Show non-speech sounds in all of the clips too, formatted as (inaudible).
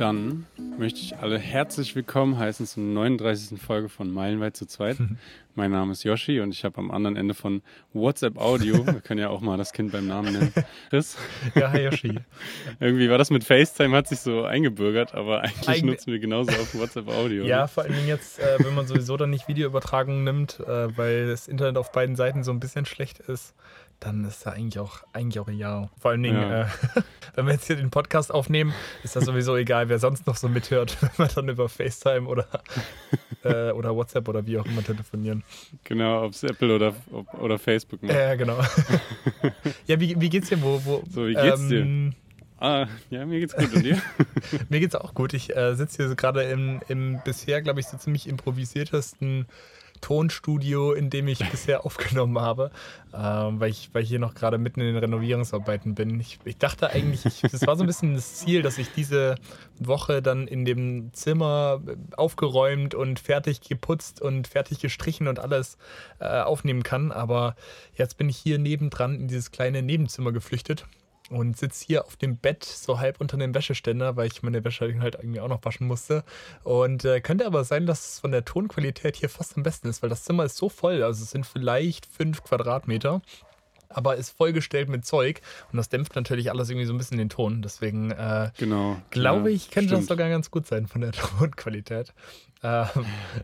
Dann möchte ich alle herzlich willkommen heißen zur 39. Folge von Meilenweit zu zweit. (laughs) mein Name ist Yoshi und ich habe am anderen Ende von WhatsApp Audio, (laughs) wir können ja auch mal das Kind beim Namen nennen, Chris. Ja, hi Yoshi. (laughs) Irgendwie war das mit FaceTime, hat sich so eingebürgert, aber eigentlich Eig nutzen wir genauso auf WhatsApp Audio. Ja, vor allen Dingen jetzt, äh, wenn man sowieso dann nicht Videoübertragung nimmt, äh, weil das Internet auf beiden Seiten so ein bisschen schlecht ist, dann ist da eigentlich auch, eigentlich auch egal. Vor allen Dingen, ja. äh, (laughs) wenn wir jetzt hier den Podcast aufnehmen, ist das sowieso egal, wer sonst noch so mithört, (laughs) wenn wir dann über FaceTime oder, (laughs) äh, oder WhatsApp oder wie auch immer telefonieren. Genau, ob es Apple oder, oder Facebook macht. Ja, genau. ja, wie, wie geht's dir? Wo, wo, so, wie geht's ähm, dir? Ah, ja, mir geht's gut. Und dir? mir geht's auch gut. Ich äh, sitze hier gerade im, im bisher, glaube ich, so ziemlich improvisiertesten Tonstudio, in dem ich (laughs) bisher aufgenommen habe, ähm, weil, ich, weil ich hier noch gerade mitten in den Renovierungsarbeiten bin. Ich, ich dachte eigentlich, das war so ein bisschen das Ziel, dass ich diese Woche dann in dem Zimmer aufgeräumt und fertig geputzt und fertig gestrichen und alles äh, aufnehmen kann. Aber jetzt bin ich hier nebendran in dieses kleine Nebenzimmer geflüchtet und sitze hier auf dem Bett so halb unter dem Wäscheständer, weil ich meine Wäsche halt irgendwie auch noch waschen musste. Und äh, könnte aber sein, dass es von der Tonqualität hier fast am besten ist, weil das Zimmer ist so voll. Also es sind vielleicht fünf Quadratmeter aber ist vollgestellt mit Zeug und das dämpft natürlich alles irgendwie so ein bisschen den Ton. Deswegen äh, genau, glaube ja, ich, könnte stimmt. das sogar ganz gut sein von der (laughs) Tonqualität. Ähm,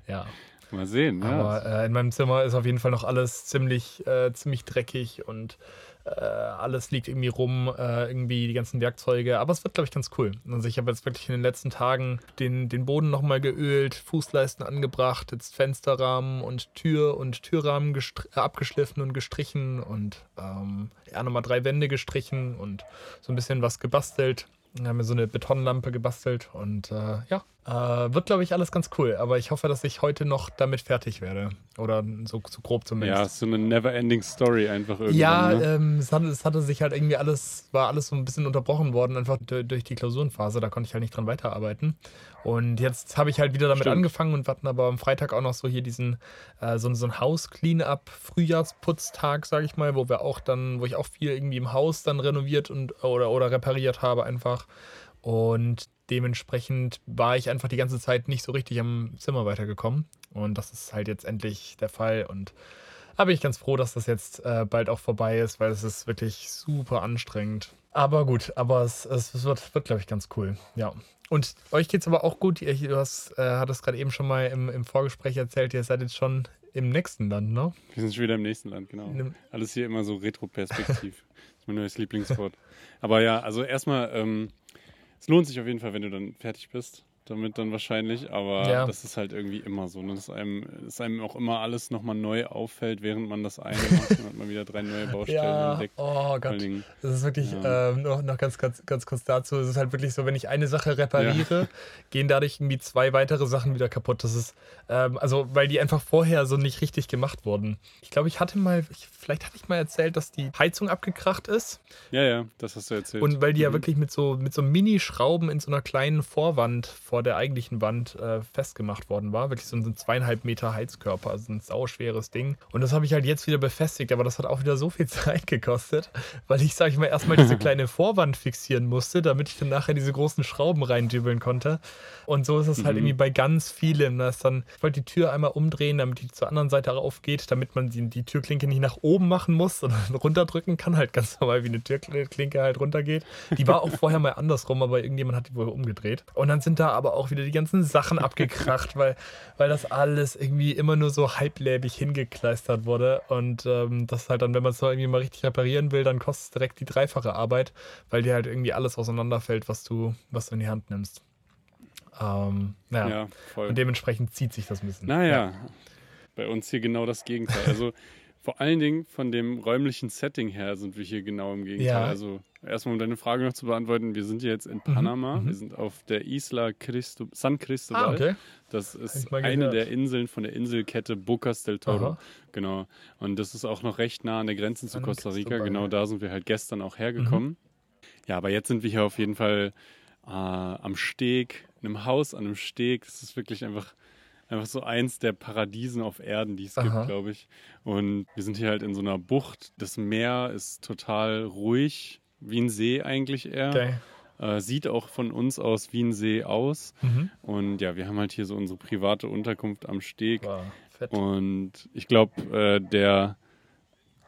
ja. Mal sehen. Aber ja. äh, in meinem Zimmer ist auf jeden Fall noch alles ziemlich, äh, ziemlich dreckig und äh, alles liegt irgendwie rum, äh, irgendwie die ganzen Werkzeuge. Aber es wird, glaube ich, ganz cool. Also ich habe jetzt wirklich in den letzten Tagen den, den Boden nochmal geölt, Fußleisten angebracht, jetzt Fensterrahmen und Tür und Türrahmen äh, abgeschliffen und gestrichen und ähm, ja, nochmal drei Wände gestrichen und so ein bisschen was gebastelt. Wir haben mir so eine Betonlampe gebastelt und äh, ja, äh, wird, glaube ich, alles ganz cool. Aber ich hoffe, dass ich heute noch damit fertig werde. Oder so, so grob zumindest. Ja, so eine never-ending Story einfach irgendwie. Ja, ne? ähm, es, hatte, es, hatte, sich halt irgendwie alles, war alles so ein bisschen unterbrochen worden, einfach durch die Klausurenphase. Da konnte ich halt nicht dran weiterarbeiten. Und jetzt habe ich halt wieder damit Stimmt. angefangen und wir hatten aber am Freitag auch noch so hier diesen, äh, so, so ein Haus-Clean-Up, Frühjahrsputztag, sage ich mal, wo wir auch dann, wo ich auch viel irgendwie im Haus dann renoviert und oder, oder repariert habe einfach. Und dementsprechend war ich einfach die ganze Zeit nicht so richtig am Zimmer weitergekommen. Und das ist halt jetzt endlich der Fall. Und da bin ich ganz froh, dass das jetzt äh, bald auch vorbei ist, weil es ist wirklich super anstrengend. Aber gut, aber es, es wird, wird glaube ich, ganz cool. Ja. Und euch geht es aber auch gut. Ihr, du hast, äh, hattest gerade eben schon mal im, im Vorgespräch erzählt, ihr seid jetzt schon im nächsten Land, ne? Wir sind schon wieder im nächsten Land, genau. Alles hier immer so Retro-Perspektiv. (laughs) das ist mein neues Lieblingswort. Aber ja, also erstmal ähm, es lohnt sich auf jeden Fall, wenn du dann fertig bist damit dann wahrscheinlich, aber ja. das ist halt irgendwie immer so, ne? dass, einem, dass einem auch immer alles nochmal neu auffällt, während man das eine macht und hat man wieder drei neue Baustellen ja. entdeckt. Oh Gott, Dingen, das ist wirklich, ja. ähm, noch, noch ganz, ganz, ganz kurz dazu, es ist halt wirklich so, wenn ich eine Sache repariere, (laughs) gehen dadurch irgendwie zwei weitere Sachen wieder kaputt. Das ist, ähm, also weil die einfach vorher so nicht richtig gemacht wurden. Ich glaube, ich hatte mal, ich, vielleicht hatte ich mal erzählt, dass die Heizung abgekracht ist. Ja, ja, das hast du erzählt. Und weil die mhm. ja wirklich mit so, mit so Mini-Schrauben in so einer kleinen Vorwand vor vor der eigentlichen Wand äh, festgemacht worden war. Wirklich so ein zweieinhalb Meter Heizkörper, also ein sauschweres Ding. Und das habe ich halt jetzt wieder befestigt, aber das hat auch wieder so viel (laughs) Zeit gekostet, weil ich, sage ich mal, erstmal diese (laughs) kleine Vorwand fixieren musste, damit ich dann nachher diese großen Schrauben reindübeln konnte. Und so ist es halt mhm. irgendwie bei ganz vielen. Da ist dann, ich wollte die Tür einmal umdrehen, damit die zur anderen Seite aufgeht, damit man die, die Türklinke nicht nach oben machen muss, (laughs) sondern runterdrücken kann, halt ganz normal, wie eine Türklinke halt runtergeht. Die war auch vorher mal andersrum, aber irgendjemand hat die wohl umgedreht. Und dann sind da aber aber auch wieder die ganzen Sachen abgekracht, weil, weil das alles irgendwie immer nur so halblebig hingekleistert wurde. Und ähm, das halt dann, wenn man es irgendwie mal richtig reparieren will, dann kostet es direkt die dreifache Arbeit, weil dir halt irgendwie alles auseinanderfällt, was du, was du in die Hand nimmst. Ähm, naja. Ja, voll. Und dementsprechend zieht sich das ein bisschen. Naja, ja. bei uns hier genau das Gegenteil. Also vor allen Dingen von dem räumlichen Setting her sind wir hier genau im Gegenteil. Ja. Also erstmal um deine Frage noch zu beantworten, wir sind jetzt in mhm, Panama. Mhm. Wir sind auf der Isla Cristo, San Cristobal. Ah, okay. Das ist eine der Inseln von der Inselkette Bocas del Toro. Aha. Genau. Und das ist auch noch recht nah an der Grenze zu Costa Rica. Cristobal. Genau da sind wir halt gestern auch hergekommen. Mhm. Ja, aber jetzt sind wir hier auf jeden Fall äh, am Steg, in einem Haus an einem Steg. Das ist wirklich einfach einfach so eins der Paradiesen auf Erden, die es gibt, glaube ich. Und wir sind hier halt in so einer Bucht. Das Meer ist total ruhig, wie ein See eigentlich eher. Okay. Äh, sieht auch von uns aus wie ein See aus. Mhm. Und ja, wir haben halt hier so unsere private Unterkunft am Steg. Wow, und ich glaube, äh, der,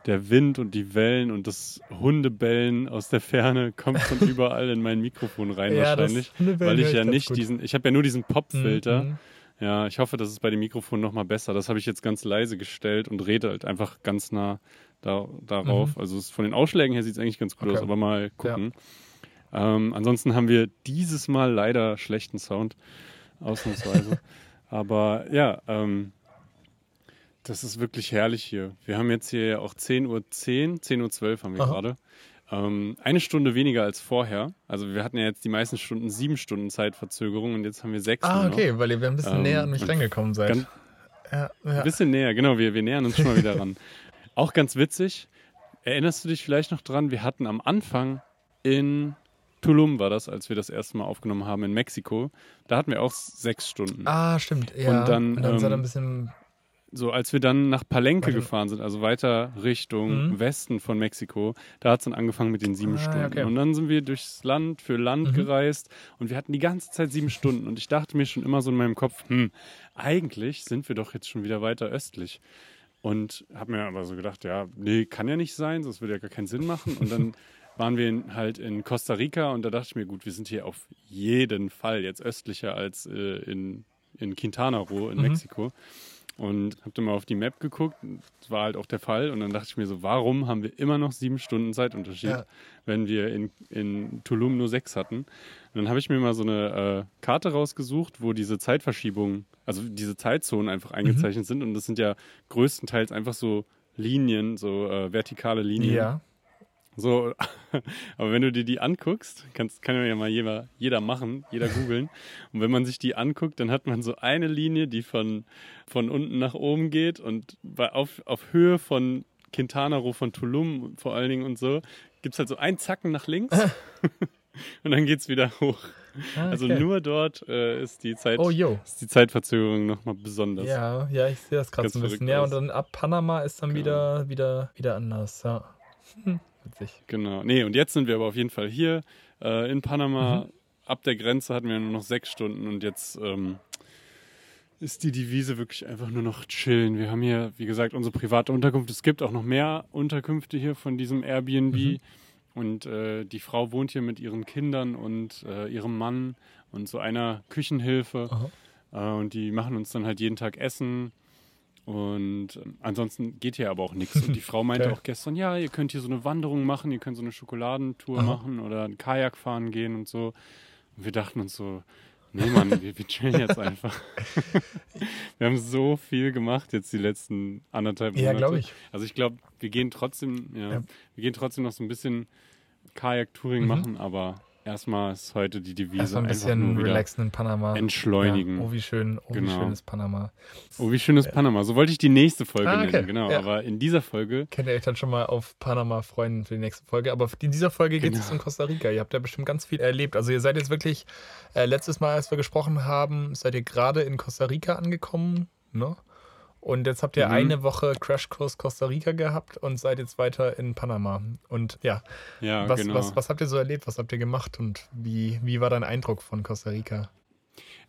der Wind und die Wellen und das Hundebellen aus der Ferne (laughs) kommt von überall in mein Mikrofon rein ja, wahrscheinlich. Weil ich ja nicht diesen, ich habe ja nur diesen Popfilter. Mhm. Ja, ich hoffe, das ist bei dem Mikrofon nochmal besser. Das habe ich jetzt ganz leise gestellt und rede halt einfach ganz nah da, darauf. Mhm. Also von den Ausschlägen her sieht es eigentlich ganz gut okay. aus, aber mal gucken. Ja. Ähm, ansonsten haben wir dieses Mal leider schlechten Sound, ausnahmsweise. (laughs) aber ja, ähm, das ist wirklich herrlich hier. Wir haben jetzt hier auch 10.10 Uhr, 10, 10.12 Uhr haben wir Aha. gerade. Ähm, eine Stunde weniger als vorher. Also wir hatten ja jetzt die meisten Stunden sieben Stunden Zeitverzögerung und jetzt haben wir sechs. Ah, okay, weil ihr ein bisschen ähm, näher an mich rangekommen seid. Ganz, ja, ja. Ein bisschen näher, genau. Wir, wir nähern uns schon mal wieder (laughs) ran. Auch ganz witzig. Erinnerst du dich vielleicht noch dran? Wir hatten am Anfang in Tulum war das, als wir das erste Mal aufgenommen haben in Mexiko. Da hatten wir auch sechs Stunden. Ah, stimmt. Ja. Und dann, und dann ähm, seid ihr ein bisschen so als wir dann nach Palenque gefahren sind, also weiter Richtung mhm. Westen von Mexiko, da hat es dann angefangen mit den sieben ah, Stunden. Okay. Und dann sind wir durchs Land für Land mhm. gereist und wir hatten die ganze Zeit sieben Stunden. Und ich dachte mir schon immer so in meinem Kopf, hm, eigentlich sind wir doch jetzt schon wieder weiter östlich. Und habe mir aber so gedacht, ja, nee, kann ja nicht sein, das würde ja gar keinen Sinn machen. Und dann (laughs) waren wir in, halt in Costa Rica und da dachte ich mir, gut, wir sind hier auf jeden Fall jetzt östlicher als äh, in, in Quintana Roo in mhm. Mexiko. Und habe dann mal auf die Map geguckt. Das war halt auch der Fall. Und dann dachte ich mir so, warum haben wir immer noch sieben Stunden Zeitunterschied, ja. wenn wir in, in Tulum nur sechs hatten? Und dann habe ich mir mal so eine äh, Karte rausgesucht, wo diese Zeitverschiebungen, also diese Zeitzonen einfach mhm. eingezeichnet mhm. sind. Und das sind ja größtenteils einfach so Linien, so äh, vertikale Linien. Ja. So, (laughs) aber wenn du dir die anguckst, kannst, kann ja mal jeder, jeder machen, jeder googeln. Und wenn man sich die anguckt, dann hat man so eine Linie, die von, von unten nach oben geht und bei, auf, auf Höhe von Quintana Roo, von Tulum vor allen Dingen und so, gibt es halt so einen Zacken nach links (laughs) und dann geht es wieder hoch. Ah, also okay. Also nur dort äh, ist, die Zeit, oh, ist die Zeitverzögerung nochmal besonders. Ja, ja, ich sehe das gerade so ein bisschen. Ja, und dann ab Panama ist dann genau. wieder, wieder, wieder anders, ja. Hm (laughs) witzig. Genau. Nee, und jetzt sind wir aber auf jeden Fall hier äh, in Panama. Mhm. Ab der Grenze hatten wir nur noch sechs Stunden und jetzt ähm, ist die Devise wirklich einfach nur noch chillen. Wir haben hier, wie gesagt, unsere private Unterkunft. Es gibt auch noch mehr Unterkünfte hier von diesem Airbnb. Mhm. Und äh, die Frau wohnt hier mit ihren Kindern und äh, ihrem Mann und so einer Küchenhilfe. Äh, und die machen uns dann halt jeden Tag Essen. Und ähm, ansonsten geht hier aber auch nichts. Und die Frau meinte (laughs) okay. auch gestern, ja, ihr könnt hier so eine Wanderung machen, ihr könnt so eine Schokoladentour Aha. machen oder ein Kajak fahren gehen und so. Und wir dachten uns so, nee Mann, wir, wir chillen jetzt (laughs) einfach. wir haben so viel gemacht jetzt die letzten anderthalb Monate. Ja, glaube ich. Also ich glaube, wir gehen trotzdem, ja, ja, wir gehen trotzdem noch so ein bisschen Kajak-Touring mhm. machen, aber erstmal ist heute die Devise. Erstmal ein bisschen relaxen in Panama. Entschleunigen. Ja, oh, wie schön, oh, genau. wie schön ist Panama. Oh, wie schön ist ja. Panama. So wollte ich die nächste Folge ah, okay. nennen, genau. Ja. Aber in dieser Folge. Könnt ihr euch dann schon mal auf Panama freuen für die nächste Folge. Aber in dieser Folge geht es genau. um Costa Rica. Ihr habt ja bestimmt ganz viel erlebt. Also, ihr seid jetzt wirklich, äh, letztes Mal, als wir gesprochen haben, seid ihr gerade in Costa Rica angekommen, ne? Und jetzt habt ihr mhm. eine Woche Crashkurs Costa Rica gehabt und seid jetzt weiter in Panama. Und ja, ja was, genau. was, was habt ihr so erlebt? Was habt ihr gemacht? Und wie, wie war dein Eindruck von Costa Rica?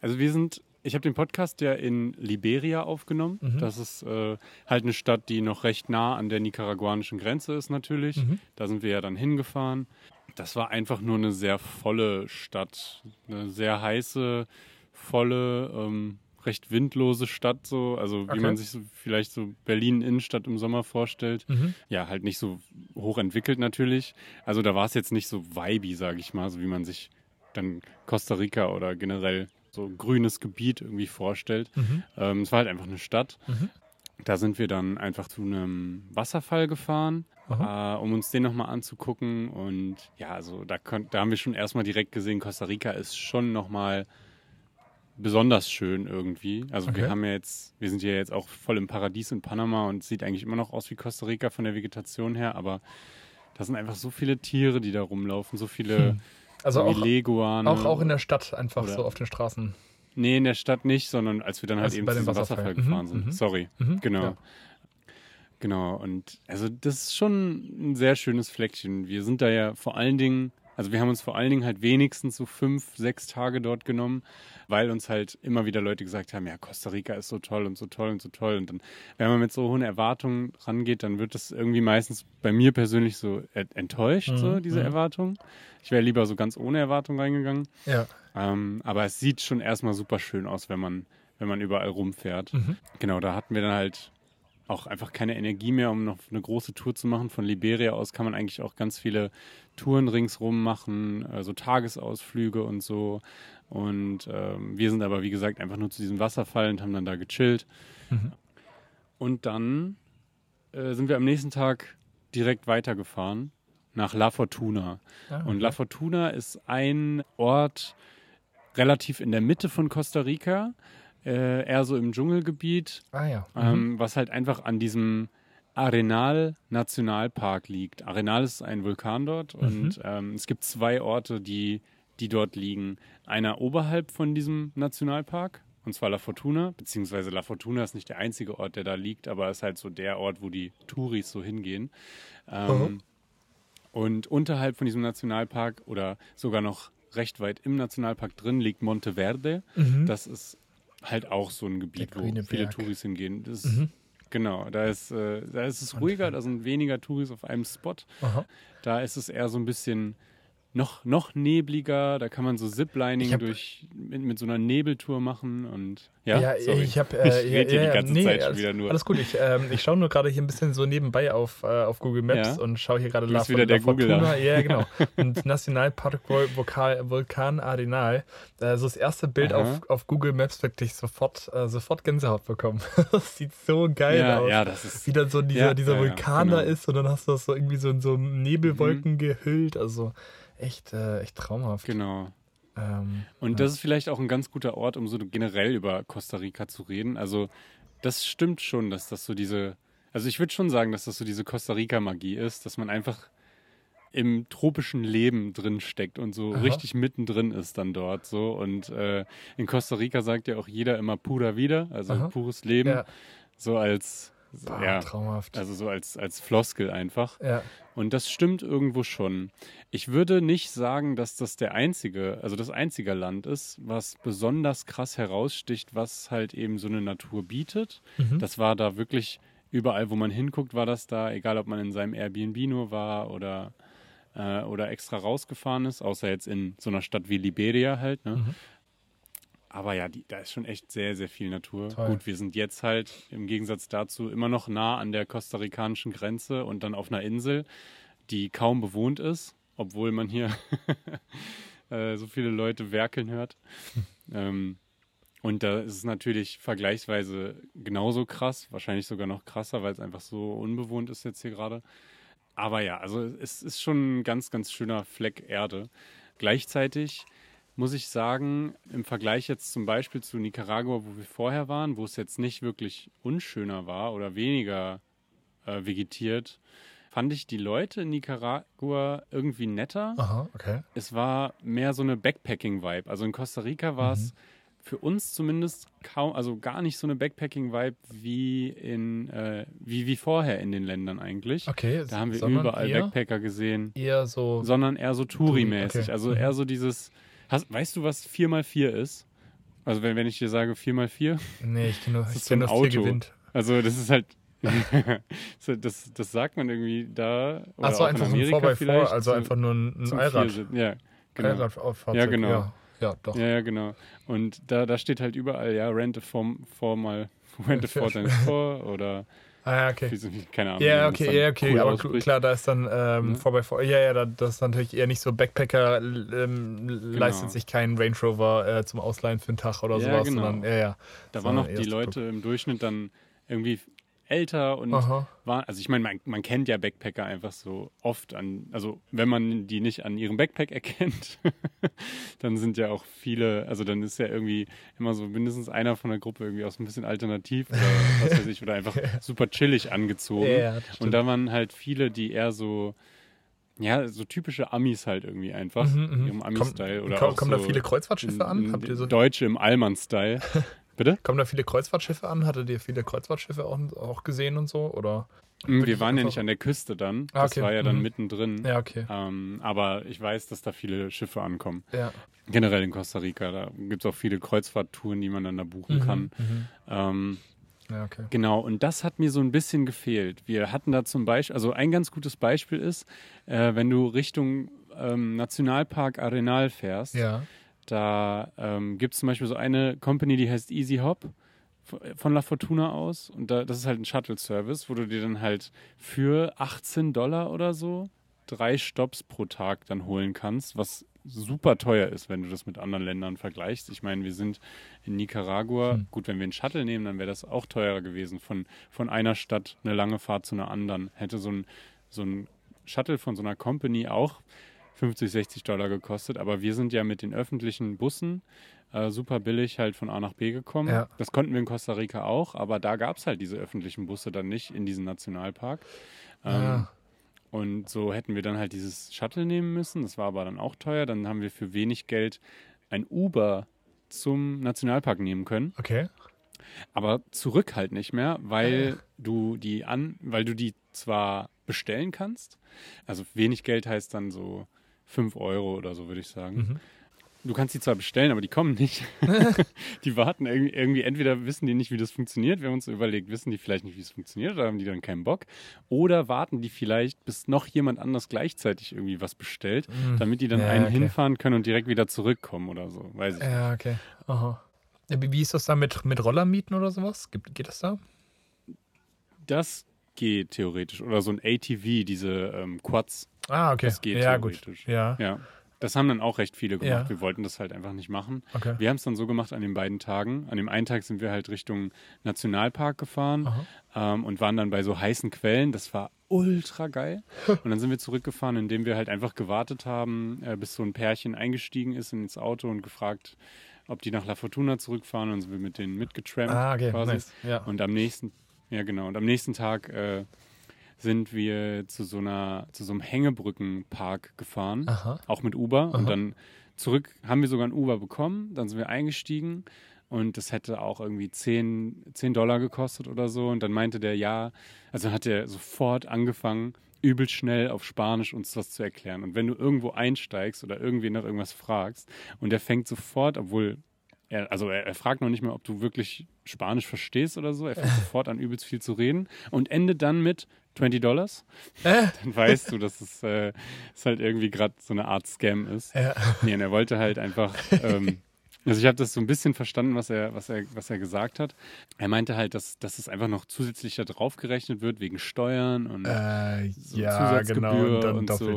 Also wir sind, ich habe den Podcast ja in Liberia aufgenommen. Mhm. Das ist äh, halt eine Stadt, die noch recht nah an der nicaraguanischen Grenze ist natürlich. Mhm. Da sind wir ja dann hingefahren. Das war einfach nur eine sehr volle Stadt. Eine sehr heiße, volle, ähm, recht windlose Stadt, so, also wie okay. man sich so vielleicht so Berlin Innenstadt im Sommer vorstellt. Mhm. Ja, halt nicht so hoch entwickelt natürlich. Also da war es jetzt nicht so vibey, sage ich mal, so wie man sich dann Costa Rica oder generell so grünes Gebiet irgendwie vorstellt. Mhm. Ähm, es war halt einfach eine Stadt. Mhm. Da sind wir dann einfach zu einem Wasserfall gefahren, äh, um uns den nochmal anzugucken. Und ja, also da, da haben wir schon erstmal direkt gesehen, Costa Rica ist schon nochmal besonders schön irgendwie. Also okay. wir haben ja jetzt, wir sind ja jetzt auch voll im Paradies in Panama und sieht eigentlich immer noch aus wie Costa Rica von der Vegetation her, aber da sind einfach so viele Tiere, die da rumlaufen, so viele hm. also auch, Leguane. Auch, auch in der Stadt einfach so auf den Straßen. Nee, in der Stadt nicht, sondern als wir dann halt also eben zu diesem Wasserfall, Wasserfall gefahren mhm, sind. Mhm. Sorry. Mhm, genau. Ja. Genau, und also das ist schon ein sehr schönes Fleckchen. Wir sind da ja vor allen Dingen Also wir haben uns vor allen Dingen halt wenigstens so fünf, sechs Tage dort genommen, weil uns halt immer wieder Leute gesagt haben, ja, Costa Rica ist so toll und so toll und so toll. Und dann, wenn man mit so hohen Erwartungen rangeht, dann wird das irgendwie meistens bei mir persönlich so enttäuscht, mhm. so diese mhm. Erwartung. Ich wäre lieber so ganz ohne Erwartung reingegangen. Ja. Ähm, aber es sieht schon erstmal super schön aus, wenn man, wenn man überall rumfährt. Mhm. Genau, da hatten wir dann halt auch einfach keine Energie mehr, um noch eine große Tour zu machen. Von Liberia aus kann man eigentlich auch ganz viele Touren ringsrum machen, also Tagesausflüge und so. Und ähm, wir sind aber, wie gesagt, einfach nur zu diesem Wasserfall und haben dann da gechillt. Mhm. Und dann äh, sind wir am nächsten Tag direkt weitergefahren nach La Fortuna. Ah, okay. Und La Fortuna ist ein Ort relativ in der Mitte von Costa Rica äh, eher so im Dschungelgebiet, ah, ja. Ähm, mhm. ähm, was halt einfach an diesem Arenal Nationalpark liegt. Arenal ist ein Vulkan dort mhm. und ähm, es gibt zwei Orte, die, die dort liegen. Einer oberhalb von diesem Nationalpark, und zwar La Fortuna, beziehungsweise La Fortuna ist nicht der einzige Ort, der da liegt, aber ist halt so der Ort, wo die Touris so hingehen. Ähm, mhm. Und unterhalb von diesem Nationalpark oder sogar noch recht weit im Nationalpark drin liegt Monteverde. Mhm. Das ist halt auch so ein Gebiet, wo viele Touris hingehen. Das, mhm. Genau, da ist, äh, da ist es ruhiger, da sind weniger Touris auf einem Spot. Aha. Da ist es eher so ein bisschen noch, noch nebliger. Da kann man so Ziplining hab, durch mit, mit, so einer Nebeltour machen und ja, ja ich habe äh, ich rede ja, ja, die ganze nee, Zeit schon wieder nur. Alles gut, ich, ähm, ich schaue nur gerade hier ein bisschen so nebenbei auf, äh, auf Google Maps und schaue hier gerade La, wieder der Fortuna. Ja, genau. (laughs) und Nationalpark Vulkan, Vulkan Arenal. Äh, so das erste Bild auf, auf Google Maps wirklich sofort, äh, sofort Gänsehaut bekommen. (laughs) das sieht so geil aus. Ja, das ist, Wie dann so dieser, dieser Vulkan genau. da ist und dann hast du das so irgendwie so in so Nebelwolken mhm. gehüllt. Also echt, äh, echt traumhaft. Genau. Ähm, und ja. das ist vielleicht auch ein ganz guter Ort, um so generell über Costa Rica zu reden. Also, das stimmt schon, dass das so diese. Also, ich würde schon sagen, dass das so diese Costa Rica-Magie ist, dass man einfach im tropischen Leben drin steckt und so Aha. richtig mittendrin ist dann dort so. Und äh, in Costa Rica sagt ja auch jeder immer pura vida, also Aha. pures Leben. Ja. So als Boah, ja, traumhaft. Also so als, als Floskel einfach. Ja. Und das stimmt irgendwo schon. Ich würde nicht sagen, dass das der einzige, also das einzige Land ist, was besonders krass heraussticht, was halt eben so eine Natur bietet. Mhm. Das war da wirklich überall, wo man hinguckt, war das da, egal ob man in seinem Airbnb nur war oder, äh, oder extra rausgefahren ist, außer jetzt in so einer Stadt wie Liberia halt. Ne? Mhm. Aber ja, die, da ist schon echt sehr, sehr viel Natur. Toll. Gut, wir sind jetzt halt im Gegensatz dazu immer noch nah an der kostarikanischen Grenze und dann auf einer Insel, die kaum bewohnt ist, obwohl man hier (laughs) äh, so viele Leute werkeln hört. (laughs) ähm, und da ist es natürlich vergleichsweise genauso krass, wahrscheinlich sogar noch krasser, weil es einfach so unbewohnt ist jetzt hier gerade. Aber ja, also es ist schon ein ganz, ganz schöner Fleck Erde. Gleichzeitig muss ich sagen, im Vergleich jetzt zum Beispiel zu Nicaragua, wo wir vorher waren, wo es jetzt nicht wirklich unschöner war oder weniger äh, vegetiert, fand ich die Leute in Nicaragua irgendwie netter. Aha, okay. Es war mehr so eine Backpacking-Vibe. Also in Costa Rica war es mhm. für uns zumindest kaum, also gar nicht so eine Backpacking-Vibe wie in äh, wie, wie vorher in den Ländern eigentlich. Okay. Da haben wir überall Backpacker gesehen. Eher so. Sondern eher so Touri-mäßig. Okay. Also mhm. eher so dieses Hast, weißt du, was 4x4 ist? Also wenn, wenn ich dir sage 4x4? Nee, ich kenne nur, ich kenn nur Auto. gewinnt. Also das ist halt, (laughs) das, das sagt man irgendwie da. Achso, einfach ein 4x4, also einfach nur ein, ein Allrad. Ja, genau. Allrad auf Ja, genau. Ja, ja, doch. Ja, ja, genau. Und da, da steht halt überall, ja, rent a form, formal, (laughs) rent a (laughs) four times four oder Ah, ja, okay. Keine Ahnung. Ja, okay, ja, okay. Cool aber ausspricht. klar, da ist dann ähm, ja. vorbei vor. Ja, ja, das ist natürlich eher nicht so Backpacker, ähm, genau. leistet sich keinen Range Rover äh, zum Ausleihen für einen Tag oder ja, sowas, genau. sondern, ja, ja. Da waren noch die Leute im Durchschnitt dann irgendwie älter und Aha. war, also ich meine, man, man, kennt ja Backpacker einfach so oft an, also wenn man die nicht an ihrem Backpack (laughs) erkennt, dann sind ja auch viele, also dann ist ja irgendwie immer so mindestens einer von der Gruppe irgendwie auch so ein bisschen alternativ oder was weiß ich, oder einfach (laughs) super chillig angezogen. Ja, und da waren halt viele, die eher so, ja, so typische Amis halt irgendwie einfach, mhm, mhm. ihrem Ami-Style. Oder kommen, kommen so da viele Kreuzfahrtschiffe an? Habt ihr so Deutsche im Allmann-Style. (laughs) Bitte? Kommen da viele Kreuzfahrtschiffe an? Hattet ihr viele Kreuzfahrtschiffe auch, auch gesehen und so? Oder? Hm, wir waren ja nicht an der Küste dann. Ah, okay. Das war ja dann mhm. mittendrin. Ja, okay. Ähm, aber ich weiß, dass da viele Schiffe ankommen. Ja. Generell in Costa Rica. Da gibt es auch viele Kreuzfahrttouren, die man dann da buchen mhm, kann. Mhm. Ähm, ja, okay. Genau, und das hat mir so ein bisschen gefehlt. Wir hatten da zum Beispiel, also ein ganz gutes Beispiel ist, äh, wenn du Richtung ähm, Nationalpark Arenal fährst, ja. Da ähm, gibt es zum Beispiel so eine Company, die heißt Easy Hop von La Fortuna aus. Und da, das ist halt ein Shuttle-Service, wo du dir dann halt für 18 Dollar oder so drei Stops pro Tag dann holen kannst, was super teuer ist, wenn du das mit anderen Ländern vergleichst. Ich meine, wir sind in Nicaragua. Hm. Gut, wenn wir einen Shuttle nehmen, dann wäre das auch teurer gewesen. Von, von einer Stadt eine lange Fahrt zu einer anderen. Hätte so ein, so ein Shuttle von so einer Company auch 50, 60 Dollar gekostet. Aber wir sind ja mit den öffentlichen Bussen äh, super billig halt von A nach B gekommen. Ja. Das konnten wir in Costa Rica auch, aber da gab es halt diese öffentlichen Busse dann nicht in diesem Nationalpark. Ähm, ja. Und so hätten wir dann halt dieses Shuttle nehmen müssen. Das war aber dann auch teuer. Dann haben wir für wenig Geld ein Uber zum Nationalpark nehmen können. Okay. Aber zurück halt nicht mehr, weil ah. du die an, weil du die zwar bestellen kannst. Also wenig Geld heißt dann so 5 Euro oder so, würde ich sagen. Mhm. Du kannst die zwar bestellen, aber die kommen nicht. (laughs) die warten irgendwie, irgendwie, entweder wissen die nicht, wie das funktioniert. Wir haben uns überlegt, wissen die vielleicht nicht, wie es funktioniert, oder haben die dann keinen Bock. Oder warten die vielleicht, bis noch jemand anders gleichzeitig irgendwie was bestellt, mhm. damit die dann ja, einen okay. hinfahren können und direkt wieder zurückkommen oder so. Weiß ich ja, okay. Aha. Wie ist das da mit, mit Rollermieten oder sowas? Geht, geht das da? Das geht theoretisch. Oder so ein ATV, diese ähm, Quads. Ah, okay. Das geht ja, theoretisch. Gut. Ja. ja. Das haben dann auch recht viele gemacht. Ja. Wir wollten das halt einfach nicht machen. Okay. Wir haben es dann so gemacht an den beiden Tagen. An dem einen Tag sind wir halt Richtung Nationalpark gefahren ähm, und waren dann bei so heißen Quellen. Das war ultra geil. (laughs) und dann sind wir zurückgefahren, indem wir halt einfach gewartet haben, äh, bis so ein Pärchen eingestiegen ist ins Auto und gefragt, ob die nach La Fortuna zurückfahren. Und dann sind wir mit denen mitgetrampt. Ah, okay. quasi. Nice. Ja. Und am nächsten, ja genau, und am nächsten Tag äh, sind wir zu so einer, zu so einem Hängebrückenpark gefahren, Aha. auch mit Uber. Aha. Und dann zurück haben wir sogar ein Uber bekommen, dann sind wir eingestiegen und das hätte auch irgendwie 10, 10 Dollar gekostet oder so. Und dann meinte der, ja, also hat er sofort angefangen, übel schnell auf Spanisch uns was zu erklären. Und wenn du irgendwo einsteigst oder irgendwie nach irgendwas fragst und der fängt sofort, obwohl er, also er, er, fragt noch nicht mal, ob du wirklich Spanisch verstehst oder so. Er fängt (laughs) sofort an, übelst viel zu reden und endet dann mit 20 Dollars. Äh? (laughs) Dann weißt du, dass es, äh, es halt irgendwie gerade so eine Art Scam ist. Ja. Nee, und er wollte halt einfach. Ähm, (laughs) also ich habe das so ein bisschen verstanden, was er, was er, was er gesagt hat. Er meinte halt, dass, dass es einfach noch zusätzlich da draufgerechnet wird wegen Steuern und äh, so ja, genau, und dann und. So.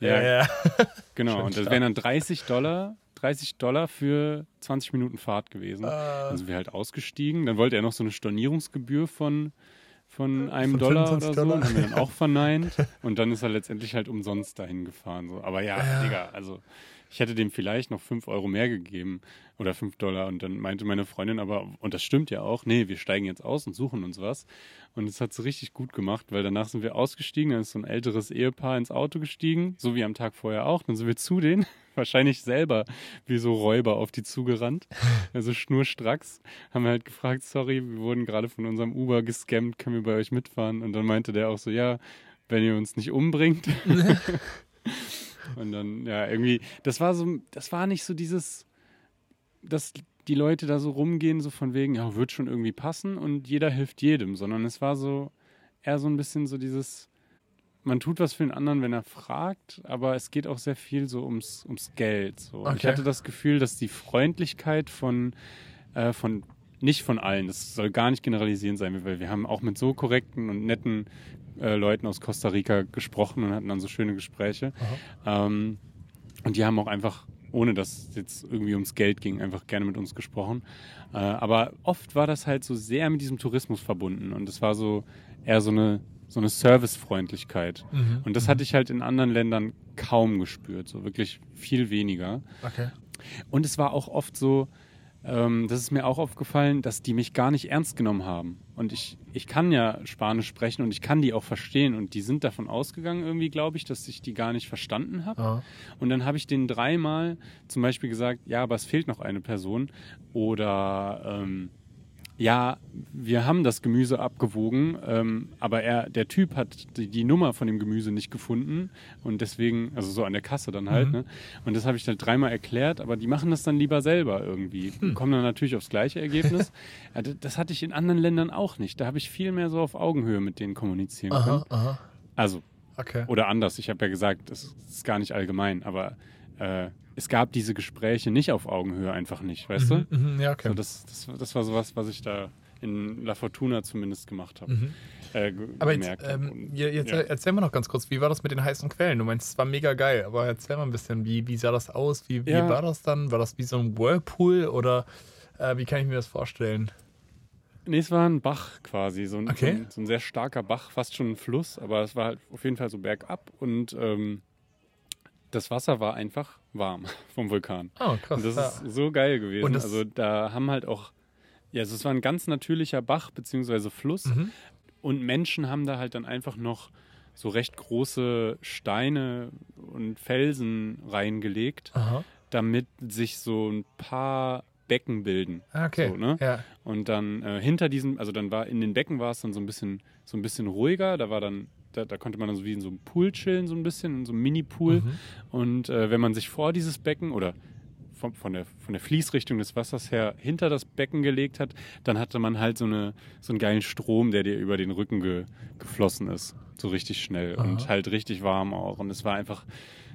Ja, ja. (laughs) genau. und das wären dann 30 Dollar 30 Dollar für 20 Minuten Fahrt gewesen. Uh. Dann sind wir halt ausgestiegen. Dann wollte er noch so eine Stornierungsgebühr von, von einem von Dollar oder so. Dollar. Und haben wir dann auch (laughs) verneint. Und dann ist er letztendlich halt umsonst dahin gefahren. So. Aber ja, ja, Digga, also ich hätte dem vielleicht noch 5 Euro mehr gegeben oder 5 Dollar. Und dann meinte meine Freundin aber, und das stimmt ja auch, nee, wir steigen jetzt aus und suchen uns was. Und es hat sie richtig gut gemacht, weil danach sind wir ausgestiegen, dann ist so ein älteres Ehepaar ins Auto gestiegen, so wie am Tag vorher auch. Dann sind wir zu denen, (laughs) wahrscheinlich selber wie so Räuber auf die zugerannt. (laughs) Also schnurstracks. Haben wir halt gefragt, sorry, wir wurden gerade von unserem Uber gescammt, können wir bei euch mitfahren? Und dann meinte der auch so, ja, wenn ihr uns nicht umbringt. (laughs) Und dann, ja, irgendwie, das war so, das war nicht so dieses, dass die Leute da so rumgehen, so von wegen, ja, wird schon irgendwie passen und jeder hilft jedem, sondern es war so eher so ein bisschen so dieses, man tut was für den anderen, wenn er fragt, aber es geht auch sehr viel so ums, ums Geld. So. Okay. Ich hatte das Gefühl, dass die Freundlichkeit von, äh, von nicht von allen, das soll gar nicht generalisieren sein, weil wir haben auch mit so korrekten und netten äh, Leuten aus Costa Rica gesprochen und hatten dann so schöne Gespräche. Ähm, und die haben auch einfach, ohne dass es jetzt irgendwie ums Geld ging, einfach gerne mit uns gesprochen. Äh, aber oft war das halt so sehr mit diesem Tourismus verbunden und es war so eher so eine, so eine Servicefreundlichkeit. Mhm. Und das mhm. hatte ich halt in anderen Ländern kaum gespürt, so wirklich viel weniger. Okay. Und es war auch oft so, ähm, das ist mir auch aufgefallen, dass die mich gar nicht ernst genommen haben. Und ich, ich kann ja Spanisch sprechen und ich kann die auch verstehen. Und die sind davon ausgegangen, irgendwie, glaube ich, dass ich die gar nicht verstanden habe. Und dann habe ich denen dreimal zum Beispiel gesagt, ja, aber es fehlt noch eine Person. Oder ähm, ja, wir haben das Gemüse abgewogen, ähm, aber er, der Typ hat die, die, Nummer von dem Gemüse nicht gefunden und deswegen, also so an der Kasse dann halt, mhm. ne? Und das habe ich dann dreimal erklärt, aber die machen das dann lieber selber irgendwie. Hm. Kommen dann natürlich aufs gleiche Ergebnis. (laughs) ja, das hatte ich in anderen Ländern auch nicht. Da habe ich viel mehr so auf Augenhöhe mit denen kommunizieren aha, können. Aha. Also, okay. oder anders. Ich habe ja gesagt, das ist gar nicht allgemein, aber äh, es gab diese Gespräche nicht auf Augenhöhe einfach nicht, weißt mhm, du? Mhm, ja, okay. So, das, das, das war sowas, was ich da in La Fortuna zumindest gemacht habe. Mhm. Äh, aber jetzt, ähm, jetzt ja. erzähl mal noch ganz kurz, wie war das mit den heißen Quellen? Du meinst, es war mega geil, aber erzähl mal ein bisschen, wie, wie sah das aus? Wie, wie ja. war das dann? War das wie so ein Whirlpool oder äh, wie kann ich mir das vorstellen? Nee, es war ein Bach quasi, so ein, okay. so, ein, so ein, sehr starker Bach, fast schon ein Fluss, aber es war halt auf jeden Fall so bergab und ähm, das Wasser war einfach warm (laughs) vom Vulkan. Oh, krass. Und das ja. ist so geil gewesen. also da haben halt auch, ja, also es war ein ganz natürlicher Bach bzw. Fluss. Mhm. Und Menschen haben da halt dann einfach noch so recht große Steine und Felsen reingelegt, Aha. damit sich so ein paar Becken bilden. Okay. So, ne? ja. Und dann äh, hinter diesem, also dann war in den Becken war es dann so ein bisschen, so ein bisschen ruhiger. Da war dann da, da, konnte man dann so wie in so einem Pool chillen, so ein bisschen, in so einem Mini-Pool. Mhm. Und äh, wenn man sich vor dieses Becken oder von, von, der, von der Fließrichtung des Wassers her hinter das Becken gelegt hat, dann hatte man halt so, eine, so einen geilen Strom, der dir über den Rücken ge, geflossen ist. So richtig schnell Aha. und halt richtig warm auch. Und es war einfach,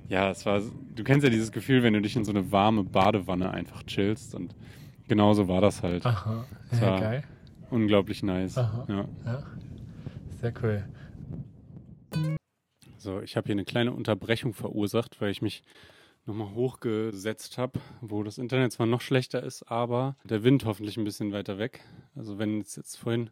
ja, es war, du kennst ja dieses Gefühl, wenn du dich in so eine warme Badewanne einfach chillst. Und genauso war das halt. Aha, ja, geil. Unglaublich nice. Aha. Ja. ja. Sehr cool. So, ich habe hier eine kleine Unterbrechung verursacht, weil ich mich nochmal hochgesetzt habe, wo das Internet zwar noch schlechter ist, aber der Wind hoffentlich ein bisschen weiter weg. Also wenn es jetzt vorhin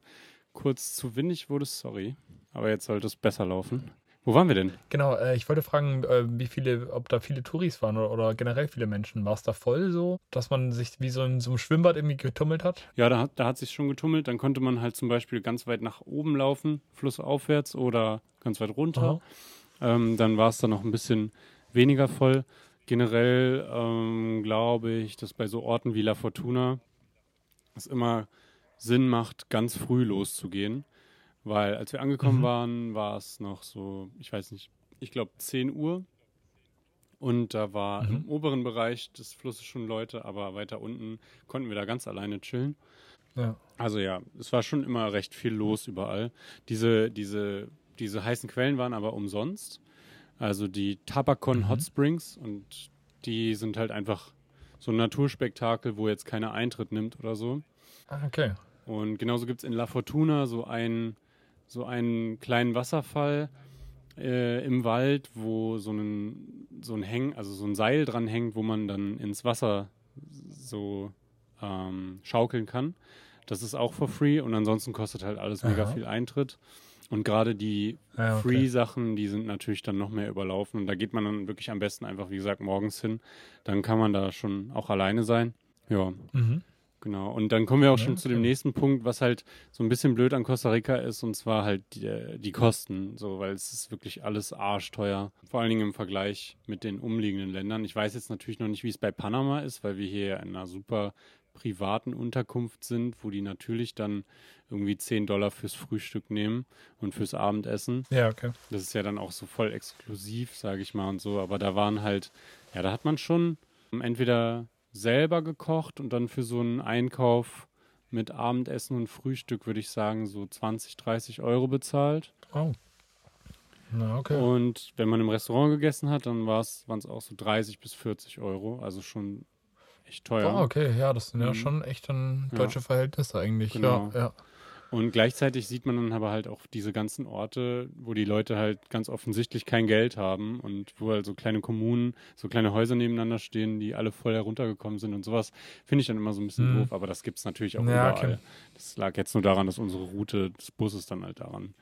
kurz zu windig wurde, sorry, aber jetzt sollte es besser laufen. Wo waren wir denn? Genau, äh, ich wollte fragen, äh, wie viele, ob da viele Touris waren oder, oder generell viele Menschen. War es da voll so, dass man sich wie so in so einem Schwimmbad irgendwie getummelt hat? Ja, da hat, da hat sich schon getummelt. Dann konnte man halt zum Beispiel ganz weit nach oben laufen, flussaufwärts oder ganz weit runter. Ähm, dann war es dann noch ein bisschen weniger voll. Generell ähm, glaube ich, dass bei so Orten wie La Fortuna es immer Sinn macht, ganz früh loszugehen weil als wir angekommen mhm. waren, war es noch so, ich weiß nicht, ich glaube 10 Uhr. Und da war mhm. im oberen Bereich des Flusses schon Leute, aber weiter unten konnten wir da ganz alleine chillen. Ja. Also ja, es war schon immer recht viel los überall. Diese, diese, diese heißen Quellen waren aber umsonst. Also die Tabakon mhm. Hot Springs und die sind halt einfach so ein Naturspektakel, wo jetzt keiner Eintritt nimmt oder so. Ah, okay. Und genauso gibt es in La Fortuna so einen so einen kleinen Wasserfall äh, im Wald, wo so ein, so ein Häng, also so ein Seil dran hängt, wo man dann ins Wasser so ähm, schaukeln kann. Das ist auch for free und ansonsten kostet halt alles mega Aha. viel Eintritt. Und gerade die ja, okay. Free-Sachen, die sind natürlich dann noch mehr überlaufen. Und da geht man dann wirklich am besten einfach, wie gesagt, morgens hin. Dann kann man da schon auch alleine sein. Ja. Mhm. Genau, und dann kommen wir auch ja, schon zu dem nächsten Punkt, was halt so ein bisschen blöd an Costa Rica ist, und zwar halt die, die Kosten, so, weil es ist wirklich alles arschteuer, vor allen Dingen im Vergleich mit den umliegenden Ländern. Ich weiß jetzt natürlich noch nicht, wie es bei Panama ist, weil wir hier in einer super privaten Unterkunft sind, wo die natürlich dann irgendwie 10 Dollar fürs Frühstück nehmen und fürs Abendessen. Ja, okay. Das ist ja dann auch so voll exklusiv, sage ich mal und so, aber da waren halt, ja, da hat man schon entweder selber gekocht und dann für so einen Einkauf mit Abendessen und Frühstück würde ich sagen so 20, 30 Euro bezahlt. Oh. Na, okay. Und wenn man im Restaurant gegessen hat, dann waren es auch so 30 bis 40 Euro. Also schon echt teuer. Oh, okay, ja, das sind mhm. ja schon echt dann deutsche ja. Verhältnisse eigentlich. Genau. Ja, ja. Und gleichzeitig sieht man dann aber halt auch diese ganzen Orte, wo die Leute halt ganz offensichtlich kein Geld haben und wo halt so kleine Kommunen, so kleine Häuser nebeneinander stehen, die alle voll heruntergekommen sind und sowas, finde ich dann immer so ein bisschen mhm. doof, aber das gibt es natürlich auch ja, überall. Okay. Das lag jetzt nur daran, dass unsere Route des Busses dann halt daran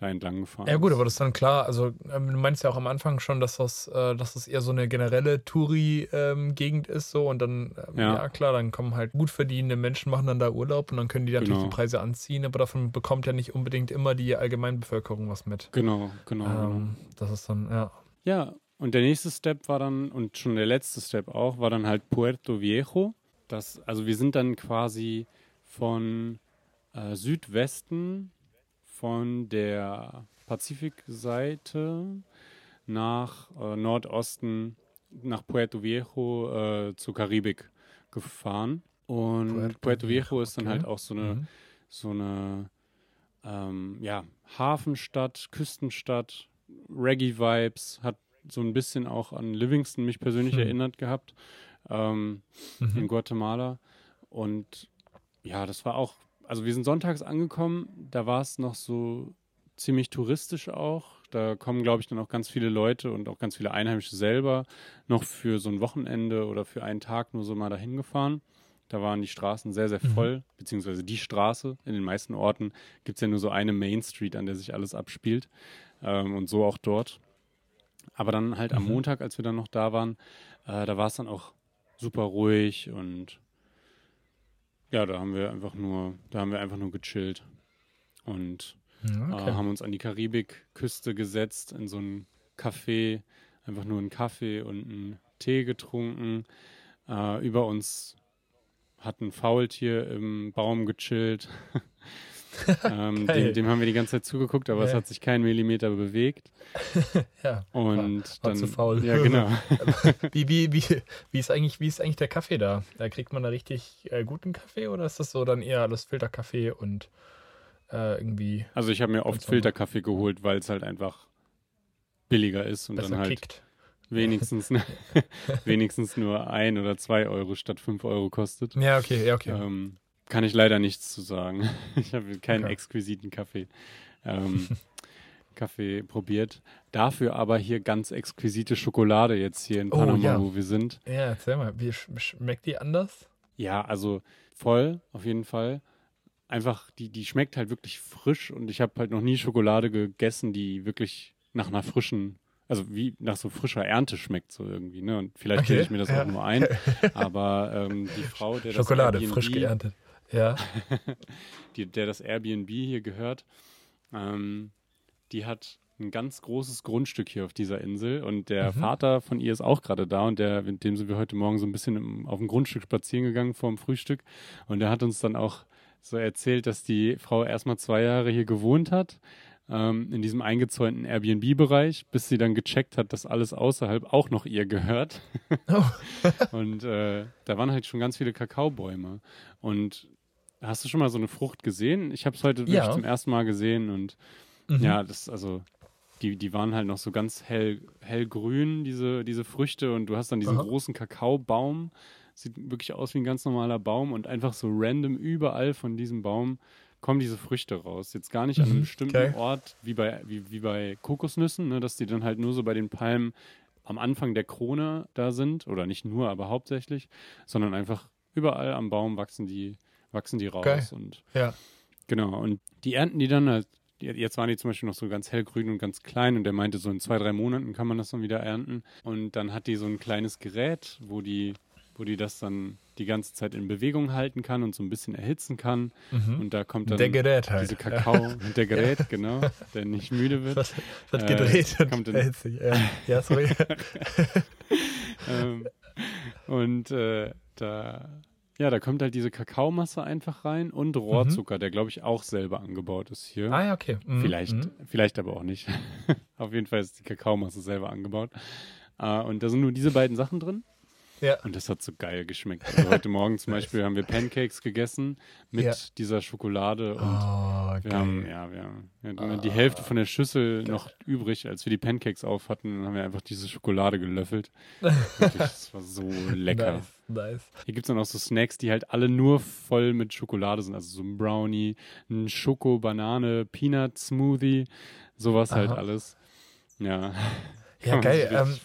da entlang gefahren Ja gut, aber das ist dann klar, also ähm, du meinst ja auch am Anfang schon, dass das, äh, dass das eher so eine generelle Touri-Gegend ähm, ist so und dann, ähm, ja. ja. klar, dann kommen halt gut verdienende Menschen, machen dann da Urlaub und dann können die natürlich genau. die Preise anziehen, aber davon bekommt ja nicht unbedingt immer die Allgemeinbevölkerung was mit. Genau, genau. Ähm, genau. Das ist dann, ja. Ja, und der nächste Step war dann, und schon der letzte Step auch, war dann halt Puerto Viejo. Das, also wir sind dann quasi von äh, Südwesten von der Pazifikseite nach äh, Nordosten nach Puerto Viejo äh, zur Karibik gefahren. Und Puerto, Puerto Viejo ist dann okay. halt auch so eine, mhm. so eine ähm, ja, Hafenstadt, Küstenstadt, Reggae-Vibes, hat so ein bisschen auch an Livingston mich persönlich mhm. erinnert gehabt ähm, mhm. in Guatemala. Und ja, das war auch, also wir sind sonntags angekommen, da war es noch so ziemlich touristisch auch. Da kommen, glaube ich, dann auch ganz viele Leute und auch ganz viele Einheimische selber noch für so ein Wochenende oder für einen Tag nur so mal dahin gefahren. Da waren die Straßen sehr, sehr mhm. voll, mhm. beziehungsweise die Straße. In den meisten Orten gibt es ja nur so eine Main Street, an der sich alles abspielt. Ähm, und so auch dort. Aber dann halt mhm. am Montag, als wir dann noch da waren, äh, da war es dann auch super ruhig und ja, da haben wir einfach nur, da haben wir einfach nur gechillt und okay. äh, haben uns an die Karibikküste gesetzt in so ein Café, einfach nur einen Kaffee und einen Tee getrunken. Äh, über uns hat ein Faultier im Baum gechillt. (laughs) (laughs) ähm, dem, dem, haben wir die ganze Zeit zugeguckt, aber ja. es hat sich kein Millimeter bewegt. (laughs) ja. Und war, dann. zu faul. Ja, genau. (laughs) wie, wie, wie, wie, ist eigentlich, wie ist eigentlich der Kaffee da? Da kriegt man da richtig äh, guten Kaffee oder ist das so dann eher alles Filterkaffee und äh, irgendwie. Also ich habe mir oft Filterkaffee geholt, weil es halt einfach billiger ist und dann halt kickt. wenigstens, wenigstens nur ein oder zwei Euro statt fünf Euro kostet. Ja, okay, ja, okay. Ähm, kann ich leider nichts zu sagen. (laughs) Ich habe keinen okay. exquisiten Kaffee. Ähm, (laughs) Kaffee probiert. Dafür aber hier ganz exquisite Schokolade jetzt hier in oh, Panama, oh, ja. wo wir sind. Ja, erzähl mal, wie schmeckt die anders? Ja, also voll, auf jeden Fall einfach, die, die schmeckt halt wirklich frisch und ich habe halt noch nie Schokolade gegessen, die wirklich nach einer frischen, also wie nach so frischer Ernte schmeckt so irgendwie, ne? Und vielleicht okay. ich mir das ja. auch nur ein. (laughs) Aber ähm, die Frau, der Schokolade, das Airbnb, frisch geerntet. Ja. (laughs) die, der das Airbnb hier gehört, ähm, die hat ein ganz großes Grundstück hier auf dieser Insel und der mhm. Vater von ihr ist auch gerade da und der, mit dem sind wir heute Morgen so ein bisschen im, auf dem Grundstück spazieren gegangen vor dem Frühstück und der hat uns dann auch so erzählt, dass die Frau erstmal zwei Jahre hier gewohnt hat, ähm, in diesem eingezäunten Airbnb-Bereich, bis sie dann gecheckt hat, dass alles außerhalb auch noch ihr gehört. Oh. (laughs) und äh, da waren halt schon ganz viele Kakaobäume. Und hast du schon mal so eine Frucht gesehen? Ich habe es heute ja. zum ersten Mal gesehen und mhm. ja, das, also die, die waren halt noch so ganz hell, hellgrün, diese, diese Früchte, und du hast dann diesen Aha. großen Kakaobaum Sieht wirklich aus wie ein ganz normaler Baum und einfach so random überall von diesem Baum kommen diese Früchte raus. Jetzt gar nicht an einem mhm, bestimmten okay. Ort wie bei, wie, wie bei Kokosnüssen, ne, dass die dann halt nur so bei den Palmen am Anfang der Krone da sind. Oder nicht nur, aber hauptsächlich, sondern einfach überall am Baum wachsen die, wachsen die raus. Okay. Und ja. genau. Und die ernten die dann halt Jetzt waren die zum Beispiel noch so ganz hellgrün und ganz klein und der meinte, so in zwei, drei Monaten kann man das dann wieder ernten. Und dann hat die so ein kleines Gerät, wo die wo die das dann die ganze Zeit in Bewegung halten kann und so ein bisschen erhitzen kann. Mhm. Und da kommt dann der Gerät halt. diese Kakao, (laughs) der Gerät, ja. genau, der nicht müde wird. Was, was gedreht äh, und erhitzt sich. Ja, ja sorry. (laughs) ähm, und äh, da, ja, da kommt halt diese Kakaomasse einfach rein und Rohrzucker, mhm. der glaube ich auch selber angebaut ist hier. Ah ja, okay. Mhm. Vielleicht, mhm. vielleicht aber auch nicht. (laughs) Auf jeden Fall ist die Kakaomasse selber angebaut. Uh, und da sind nur diese beiden Sachen drin. Ja. Und das hat so geil geschmeckt. Also heute Morgen zum (laughs) Beispiel haben wir Pancakes gegessen mit ja. dieser Schokolade und oh, wir haben, ja, wir haben, wir haben oh, die Hälfte von der Schüssel geil. noch übrig, als wir die Pancakes auf hatten, haben wir einfach diese Schokolade gelöffelt. (laughs) Wirklich, das war so lecker. Nice, nice. Hier gibt es dann auch so Snacks, die halt alle nur voll mit Schokolade sind. Also so ein Brownie, ein Schoko-Banane, Peanut-Smoothie, sowas halt Aha. halt alles. Ja. Ja, (laughs) geil. Ähm,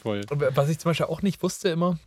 was ich zum Beispiel auch nicht wusste immer,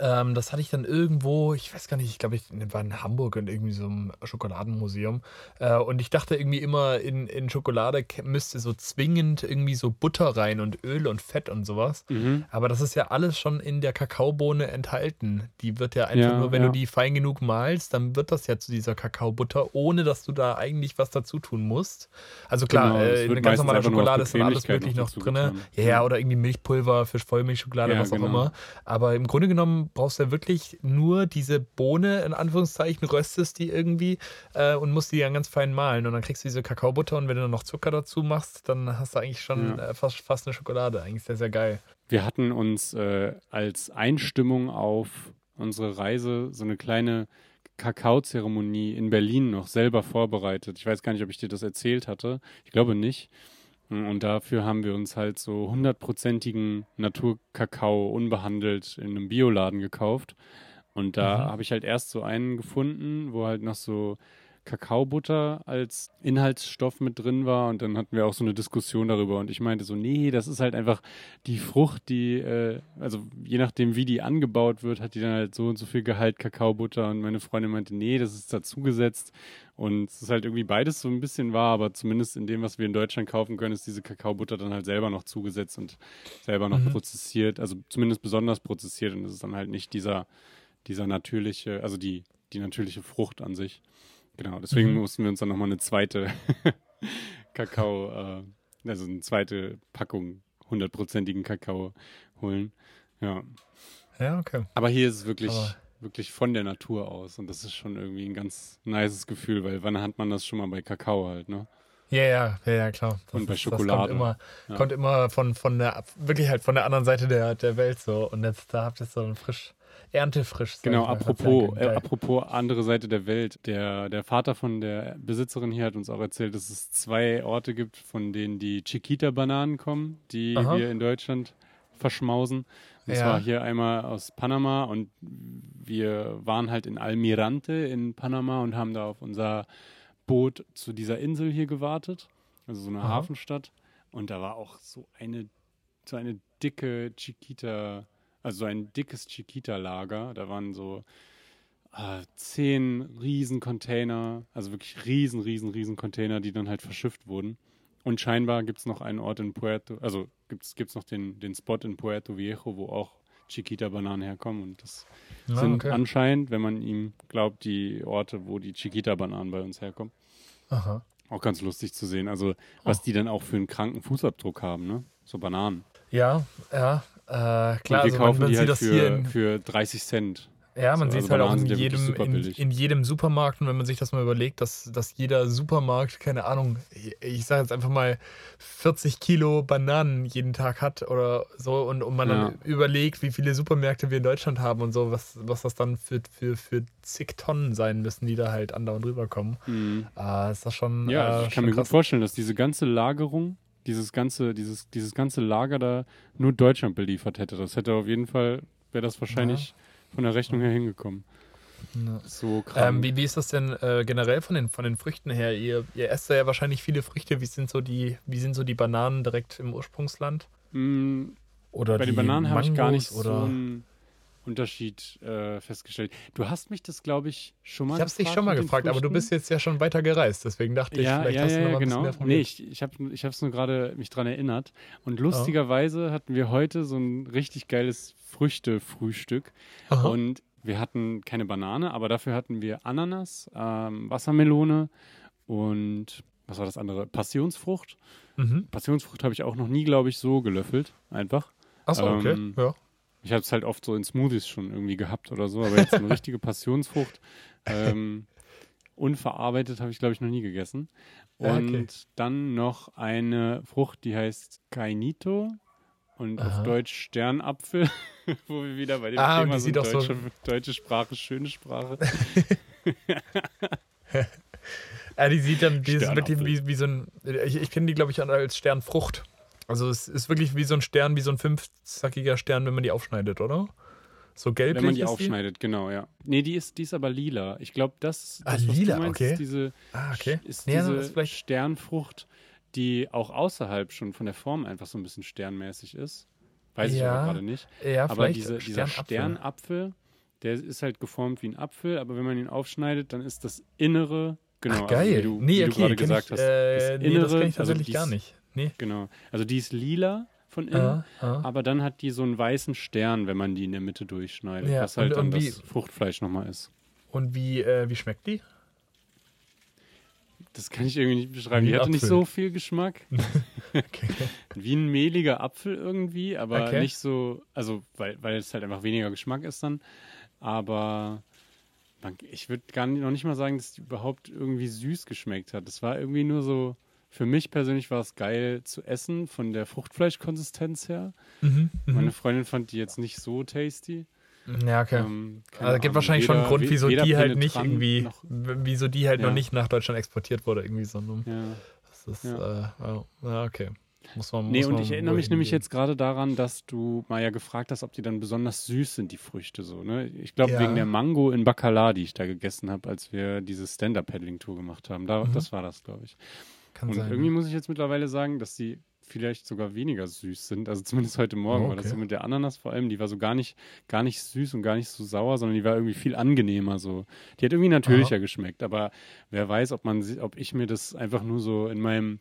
ähm, das hatte ich dann irgendwo, ich weiß gar nicht, ich glaube, ich war in Hamburg in irgendwie so einem Schokoladenmuseum. Äh, und ich dachte irgendwie immer, in, in Schokolade müsste so zwingend irgendwie so Butter rein und Öl und Fett und sowas. Mhm. Aber das ist ja alles schon in der Kakaobohne enthalten. Die wird ja einfach ja, nur, wenn ja. du die fein genug malst, dann wird das ja zu dieser Kakaobutter, ohne dass du da eigentlich was dazu tun musst. Also klar, genau, äh, in ganz normaler Schokolade ist dann alles möglich noch drin. Ja, ja, oder irgendwie Milchpulver für Vollmilchschokolade, was auch genau. immer. Aber im Grunde genommen brauchst du ja wirklich nur diese Bohne, in Anführungszeichen, röstest die irgendwie äh, und musst die dann ganz fein mahlen. Und dann kriegst du diese Kakaobutter und wenn du dann noch Zucker dazu machst, dann hast du eigentlich schon ja. äh, fast, fast eine Schokolade. Eigentlich sehr, sehr geil. Wir hatten uns äh, als Einstimmung auf unsere Reise so eine kleine Kakaozeremonie in Berlin noch selber vorbereitet. Ich weiß gar nicht, ob ich dir das erzählt hatte. Ich glaube nicht. Und dafür haben wir uns halt so hundertprozentigen Naturkakao unbehandelt in einem Bioladen gekauft. Und da mhm. habe ich halt erst so einen gefunden, wo halt noch so Kakaobutter als Inhaltsstoff mit drin war und dann hatten wir auch so eine Diskussion darüber und ich meinte so, nee, das ist halt einfach die Frucht, die, äh, also je nachdem, wie die angebaut wird, hat die dann halt so und so viel Gehalt Kakaobutter und meine Freundin meinte, nee, das ist dazugesetzt und es ist halt irgendwie beides so ein bisschen wahr, aber zumindest in dem, was wir in Deutschland kaufen können, ist diese Kakaobutter dann halt selber noch zugesetzt und selber noch mhm. prozessiert, also zumindest besonders prozessiert und es ist dann halt nicht dieser, dieser natürliche, also die, die natürliche Frucht an sich. Genau, deswegen mhm. mussten wir uns dann nochmal eine zweite (laughs) Kakao, äh, also eine zweite Packung hundertprozentigen Kakao holen. Ja. Ja, okay. Aber hier ist es wirklich, wirklich von der Natur aus und das ist schon irgendwie ein ganz nices Gefühl, weil wann hat man das schon mal bei Kakao halt, ne? Ja, ja, ja, ja klar. Das und bei ist, Schokolade. kommt immer, ja. kommt immer von, von der, wirklich halt von der anderen Seite der, der Welt so. Und jetzt da habt ihr so ein frisch, erntefrisch. Genau, apropos, äh, apropos andere Seite der Welt. Der, der Vater von der Besitzerin hier hat uns auch erzählt, dass es zwei Orte gibt, von denen die Chiquita-Bananen kommen, die Aha. wir in Deutschland verschmausen. Und ja. zwar hier einmal aus Panama und wir waren halt in Almirante in Panama und haben da auf unser Boot zu dieser Insel hier gewartet, also so eine Aha. Hafenstadt. Und da war auch so eine, so eine dicke Chiquita also ein dickes Chiquita-Lager. Da waren so äh, zehn Riesencontainer, also wirklich riesen, riesen, riesen Container, die dann halt verschifft wurden. Und scheinbar gibt es noch einen Ort in Puerto, also gibt es noch den, den Spot in Puerto Viejo, wo auch Chiquita-Bananen herkommen. Und das ja, sind okay. anscheinend, wenn man ihm glaubt, die Orte, wo die Chiquita-Bananen bei uns herkommen. Aha. Auch ganz lustig zu sehen. Also, was oh. die dann auch für einen kranken Fußabdruck haben, ne? So Bananen. Ja, ja. Äh, klar, und wir also kaufen man, man die halt für, für 30 Cent. Ja, man so, sieht es also halt auch in jedem, in, in, jedem Supermarkt. Und wenn man sich das mal überlegt, dass, dass jeder Supermarkt, keine Ahnung, ich sage jetzt einfach mal 40 Kilo Bananen jeden Tag hat oder so. Und, und man ja. dann überlegt, wie viele Supermärkte wir in Deutschland haben und so, was, was das dann für, für, für zig Tonnen sein müssen, die da halt andauernd rüberkommen. Mhm. Äh, ist das schon. Ja, äh, ich kann mir krass. gut vorstellen, dass diese ganze Lagerung dieses ganze, dieses, dieses ganze Lager da nur Deutschland beliefert hätte. Das hätte auf jeden Fall, wäre das wahrscheinlich ja. von der Rechnung her hingekommen. Ja. So ähm, wie, wie ist das denn äh, generell von den, von den Früchten her? Ihr, ihr esst ja wahrscheinlich viele Früchte. Wie sind so die, wie sind so die Bananen direkt im Ursprungsland? Mm, oder bei den Bananen habe ich gar nicht oder? so ein Unterschied äh, festgestellt. Du hast mich das, glaube ich, schon mal Ich habe es dich schon mal gefragt, aber du bist jetzt ja schon weiter gereist, deswegen dachte ja, ich, vielleicht ja, hast du noch ja, ein genau. bisschen mehr Nee, ich, ich habe es nur gerade mich dran erinnert. Und lustigerweise hatten wir heute so ein richtig geiles Früchtefrühstück. Und wir hatten keine Banane, aber dafür hatten wir Ananas, ähm, Wassermelone und was war das andere? Passionsfrucht. Mhm. Passionsfrucht habe ich auch noch nie, glaube ich, so gelöffelt. Einfach. Achso, okay. Ähm, ja. Ich habe es halt oft so in Smoothies schon irgendwie gehabt oder so, aber jetzt eine (laughs) richtige Passionsfrucht. Ähm, unverarbeitet habe ich, glaube ich, noch nie gegessen. Und okay. dann noch eine Frucht, die heißt Kainito und Aha. auf Deutsch Sternapfel, (laughs) wo wir wieder bei dem ah, Thema sind, deutsche, so deutsche Sprache, schöne Sprache. (laughs) ja, die sieht dann die ist mit dem, wie, wie so ein, ich, ich kenne die, glaube ich, als Sternfrucht. Also es ist wirklich wie so ein Stern, wie so ein fünfzackiger Stern, wenn man die aufschneidet, oder? So gelblich Wenn man die aufschneidet, die? genau, ja. Nee, die ist, die ist aber lila. Ich glaube, das, ah, das lila, meinst, okay. ist diese, ah, okay. ist nee, diese ist Sternfrucht, die auch außerhalb schon von der Form einfach so ein bisschen sternmäßig ist. Weiß ja. ich aber gerade nicht. Ja, aber diese, dieser Sternapfel, der ist halt geformt wie ein Apfel, aber wenn man ihn aufschneidet, dann ist das Innere, genau, Ach, geil. Also wie du, nee, wie okay, du gerade gesagt ich, hast, äh, das Innere, nee, das kenne ich also tatsächlich also gar nicht. Nee. Genau. Also die ist lila von innen, ah, ah. aber dann hat die so einen weißen Stern, wenn man die in der Mitte durchschneidet, ja, was halt und, und dann wie, das Fruchtfleisch nochmal ist. Und wie, äh, wie schmeckt die? Das kann ich irgendwie nicht beschreiben. Wie die hatte Apfel. nicht so viel Geschmack. (laughs) okay. (laughs) wie ein mehliger Apfel irgendwie, aber okay. nicht so, also weil, weil es halt einfach weniger Geschmack ist dann. Aber man, ich würde gar nicht, noch nicht mal sagen, dass die überhaupt irgendwie süß geschmeckt hat. Das war irgendwie nur so, für mich persönlich war es geil zu essen, von der Fruchtfleischkonsistenz her. Mhm, mhm. Meine Freundin fand die jetzt nicht so tasty. Ja, okay. Ähm, also es gibt wahrscheinlich weder, schon einen Grund, wieso die halt nicht irgendwie, noch, wieso die halt ja. noch nicht nach Deutschland exportiert wurde, irgendwie so. Ne? Ja. Das ist, ja. Äh, ja, okay. Muss man, nee, muss und ich erinnere mich nämlich jetzt gerade daran, dass du mal ja gefragt hast, ob die dann besonders süß sind, die Früchte so, ne? Ich glaube, ja. wegen der Mango in Bacala, die ich da gegessen habe, als wir diese Stand-Up-Paddling-Tour gemacht haben. Da, mhm. Das war das, glaube ich. Kann und sein, irgendwie muss ich jetzt mittlerweile sagen, dass die vielleicht sogar weniger süß sind. Also zumindest heute Morgen oh, okay. war das so mit der Ananas vor allem. Die war so gar nicht, gar nicht süß und gar nicht so sauer, sondern die war irgendwie viel angenehmer so. Die hat irgendwie natürlicher Aha. geschmeckt. Aber wer weiß, ob man, ob ich mir das einfach nur so in meinem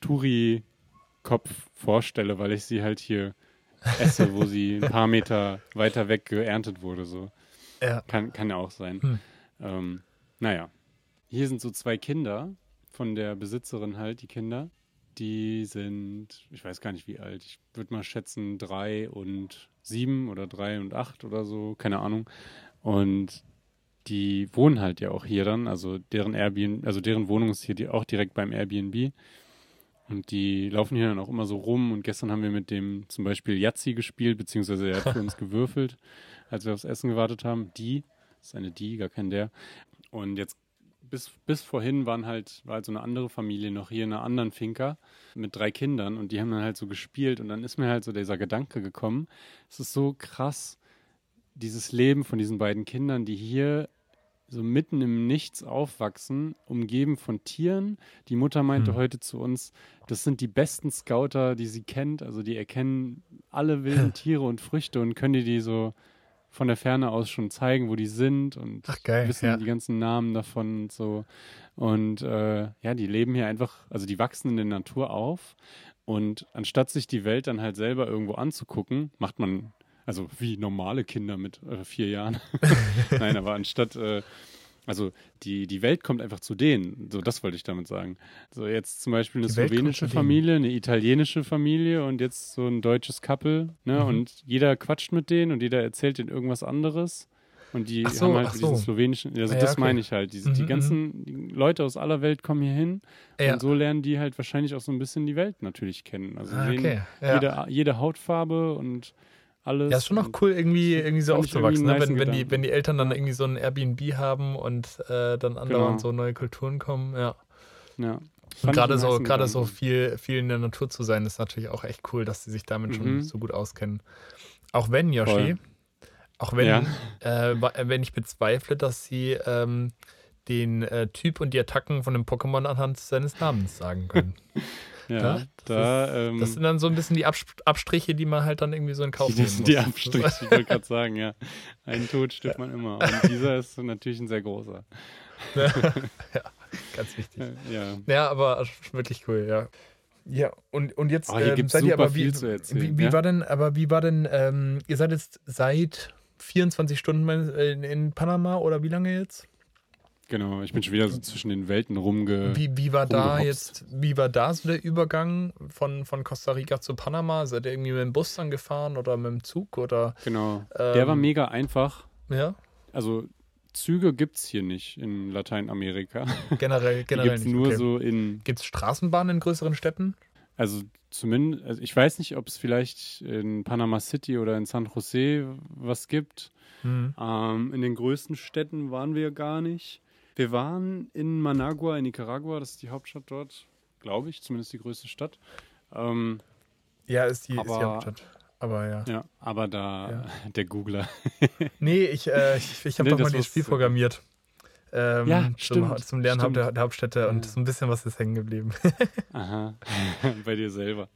Touri-Kopf vorstelle, weil ich sie halt hier esse, wo sie ein (laughs) paar Meter weiter weg geerntet wurde. So. Ja. Kann, kann ja auch sein. Hm. Ähm, naja. Hier sind so zwei Kinder von der Besitzerin halt, die Kinder die sind, ich weiß gar nicht wie alt, ich würde mal schätzen drei und sieben oder drei und acht oder so, keine Ahnung. Und die wohnen halt ja auch hier dann, also deren Airbnb, also deren Wohnung ist hier die, auch direkt beim Airbnb. Und die laufen hier dann auch immer so rum. Und gestern haben wir mit dem zum Beispiel Yazzi gespielt, beziehungsweise er hat für uns (laughs) gewürfelt, als wir aufs Essen gewartet haben. Die, das ist eine die, gar kein der. Und jetzt bis, bis vorhin waren halt, war halt so eine andere Familie noch hier in einer anderen Finca mit drei Kindern und die haben dann halt so gespielt und dann ist mir halt so dieser Gedanke gekommen, es ist so krass, dieses Leben von diesen beiden Kindern, die hier so mitten im Nichts aufwachsen, umgeben von Tieren. Die Mutter meinte mhm. heute zu uns, das sind die besten Scouter, die sie kennt. Also die erkennen alle wilden (laughs) Tiere und Früchte und können die die so von der Ferne aus schon zeigen, wo die sind und Ach, geil, wissen ja. die ganzen Namen davon und so. Und äh, ja, die leben hier einfach, also die wachsen in der Natur auf. Und anstatt sich die Welt dann halt selber irgendwo anzugucken, macht man, also wie normale Kinder mit äh, vier Jahren. (laughs) Nein, aber anstatt äh, also die, die Welt kommt einfach zu denen. So, das wollte ich damit sagen. So, jetzt zum Beispiel eine slowenische Familie, eine italienische Familie und jetzt so ein deutsches Couple, ne? Mhm. Und jeder quatscht mit denen und jeder erzählt denen irgendwas anderes. Und die so, haben halt so. diesen slowenischen, also ja, das okay. meine ich halt. Die, mhm, die mhm. ganzen die Leute aus aller Welt kommen hier hin ja. und so lernen die halt wahrscheinlich auch so ein bisschen die Welt natürlich kennen. Also ah, okay. ja. jede, jede Hautfarbe und alles. Ja, ist schon noch cool, irgendwie, irgendwie so aufzuwachsen, ne? wenn, wenn, die, wenn die Eltern dann irgendwie so ein Airbnb haben und äh, dann andere genau. so neue Kulturen kommen, ja. Ja. Und gerade so, gerade so viel, viel in der Natur zu sein, ist natürlich auch echt cool, dass sie sich damit mhm. schon so gut auskennen. Auch wenn, Yoshi, Voll. auch wenn, ja. äh, wenn ich bezweifle, dass sie ähm, den äh, Typ und die Attacken von dem Pokémon anhand seines Namens sagen können. (laughs) Ja, ja das, da, ist, ähm, das sind dann so ein bisschen die Abstriche, die man halt dann irgendwie so in Kauf nehmen (laughs) muss. Die Abstriche, ich wollte (laughs) gerade sagen, ja. Einen Tod stirbt man immer. Und dieser ist natürlich ein sehr großer. (laughs) ja, ganz wichtig. Ja. ja, aber wirklich cool, ja. Ja, und, und jetzt oh, ähm, seid ihr aber wie, wie, wie ja? war denn, aber wie war denn, ähm, ihr seid jetzt seit 24 Stunden in, in Panama oder wie lange jetzt? Genau, ich bin schon wieder so zwischen den Welten rumge. Wie, wie war da jetzt, wie war da so der Übergang von, von Costa Rica zu Panama? Seid ihr irgendwie mit dem Bus dann gefahren oder mit dem Zug oder? Genau. Ähm, der war mega einfach. Ja. Also Züge gibt es hier nicht in Lateinamerika. (laughs) Generell, generell gibt's nicht. nur okay. so in. Gibt es Straßenbahnen in größeren Städten? Also zumindest, also ich weiß nicht, ob es vielleicht in Panama City oder in San Jose was gibt. Mhm. Ähm, in den größten Städten waren wir gar nicht. Wir waren in Managua in Nicaragua, das ist die Hauptstadt dort, glaube ich, zumindest die größte Stadt. Ähm, ja, ist die, aber, ist die Hauptstadt. Aber ja. Ja, aber da, ja. (laughs) der Googler. (laughs) nee, ich, äh, ich, ich habe nee, doch mal das Spiel programmiert. Ähm, ja, zum, stimmt, zum Lernen stimmt. Der, der Hauptstädte ja. und so ein bisschen was ist hängen geblieben. (laughs) Aha, bei dir selber.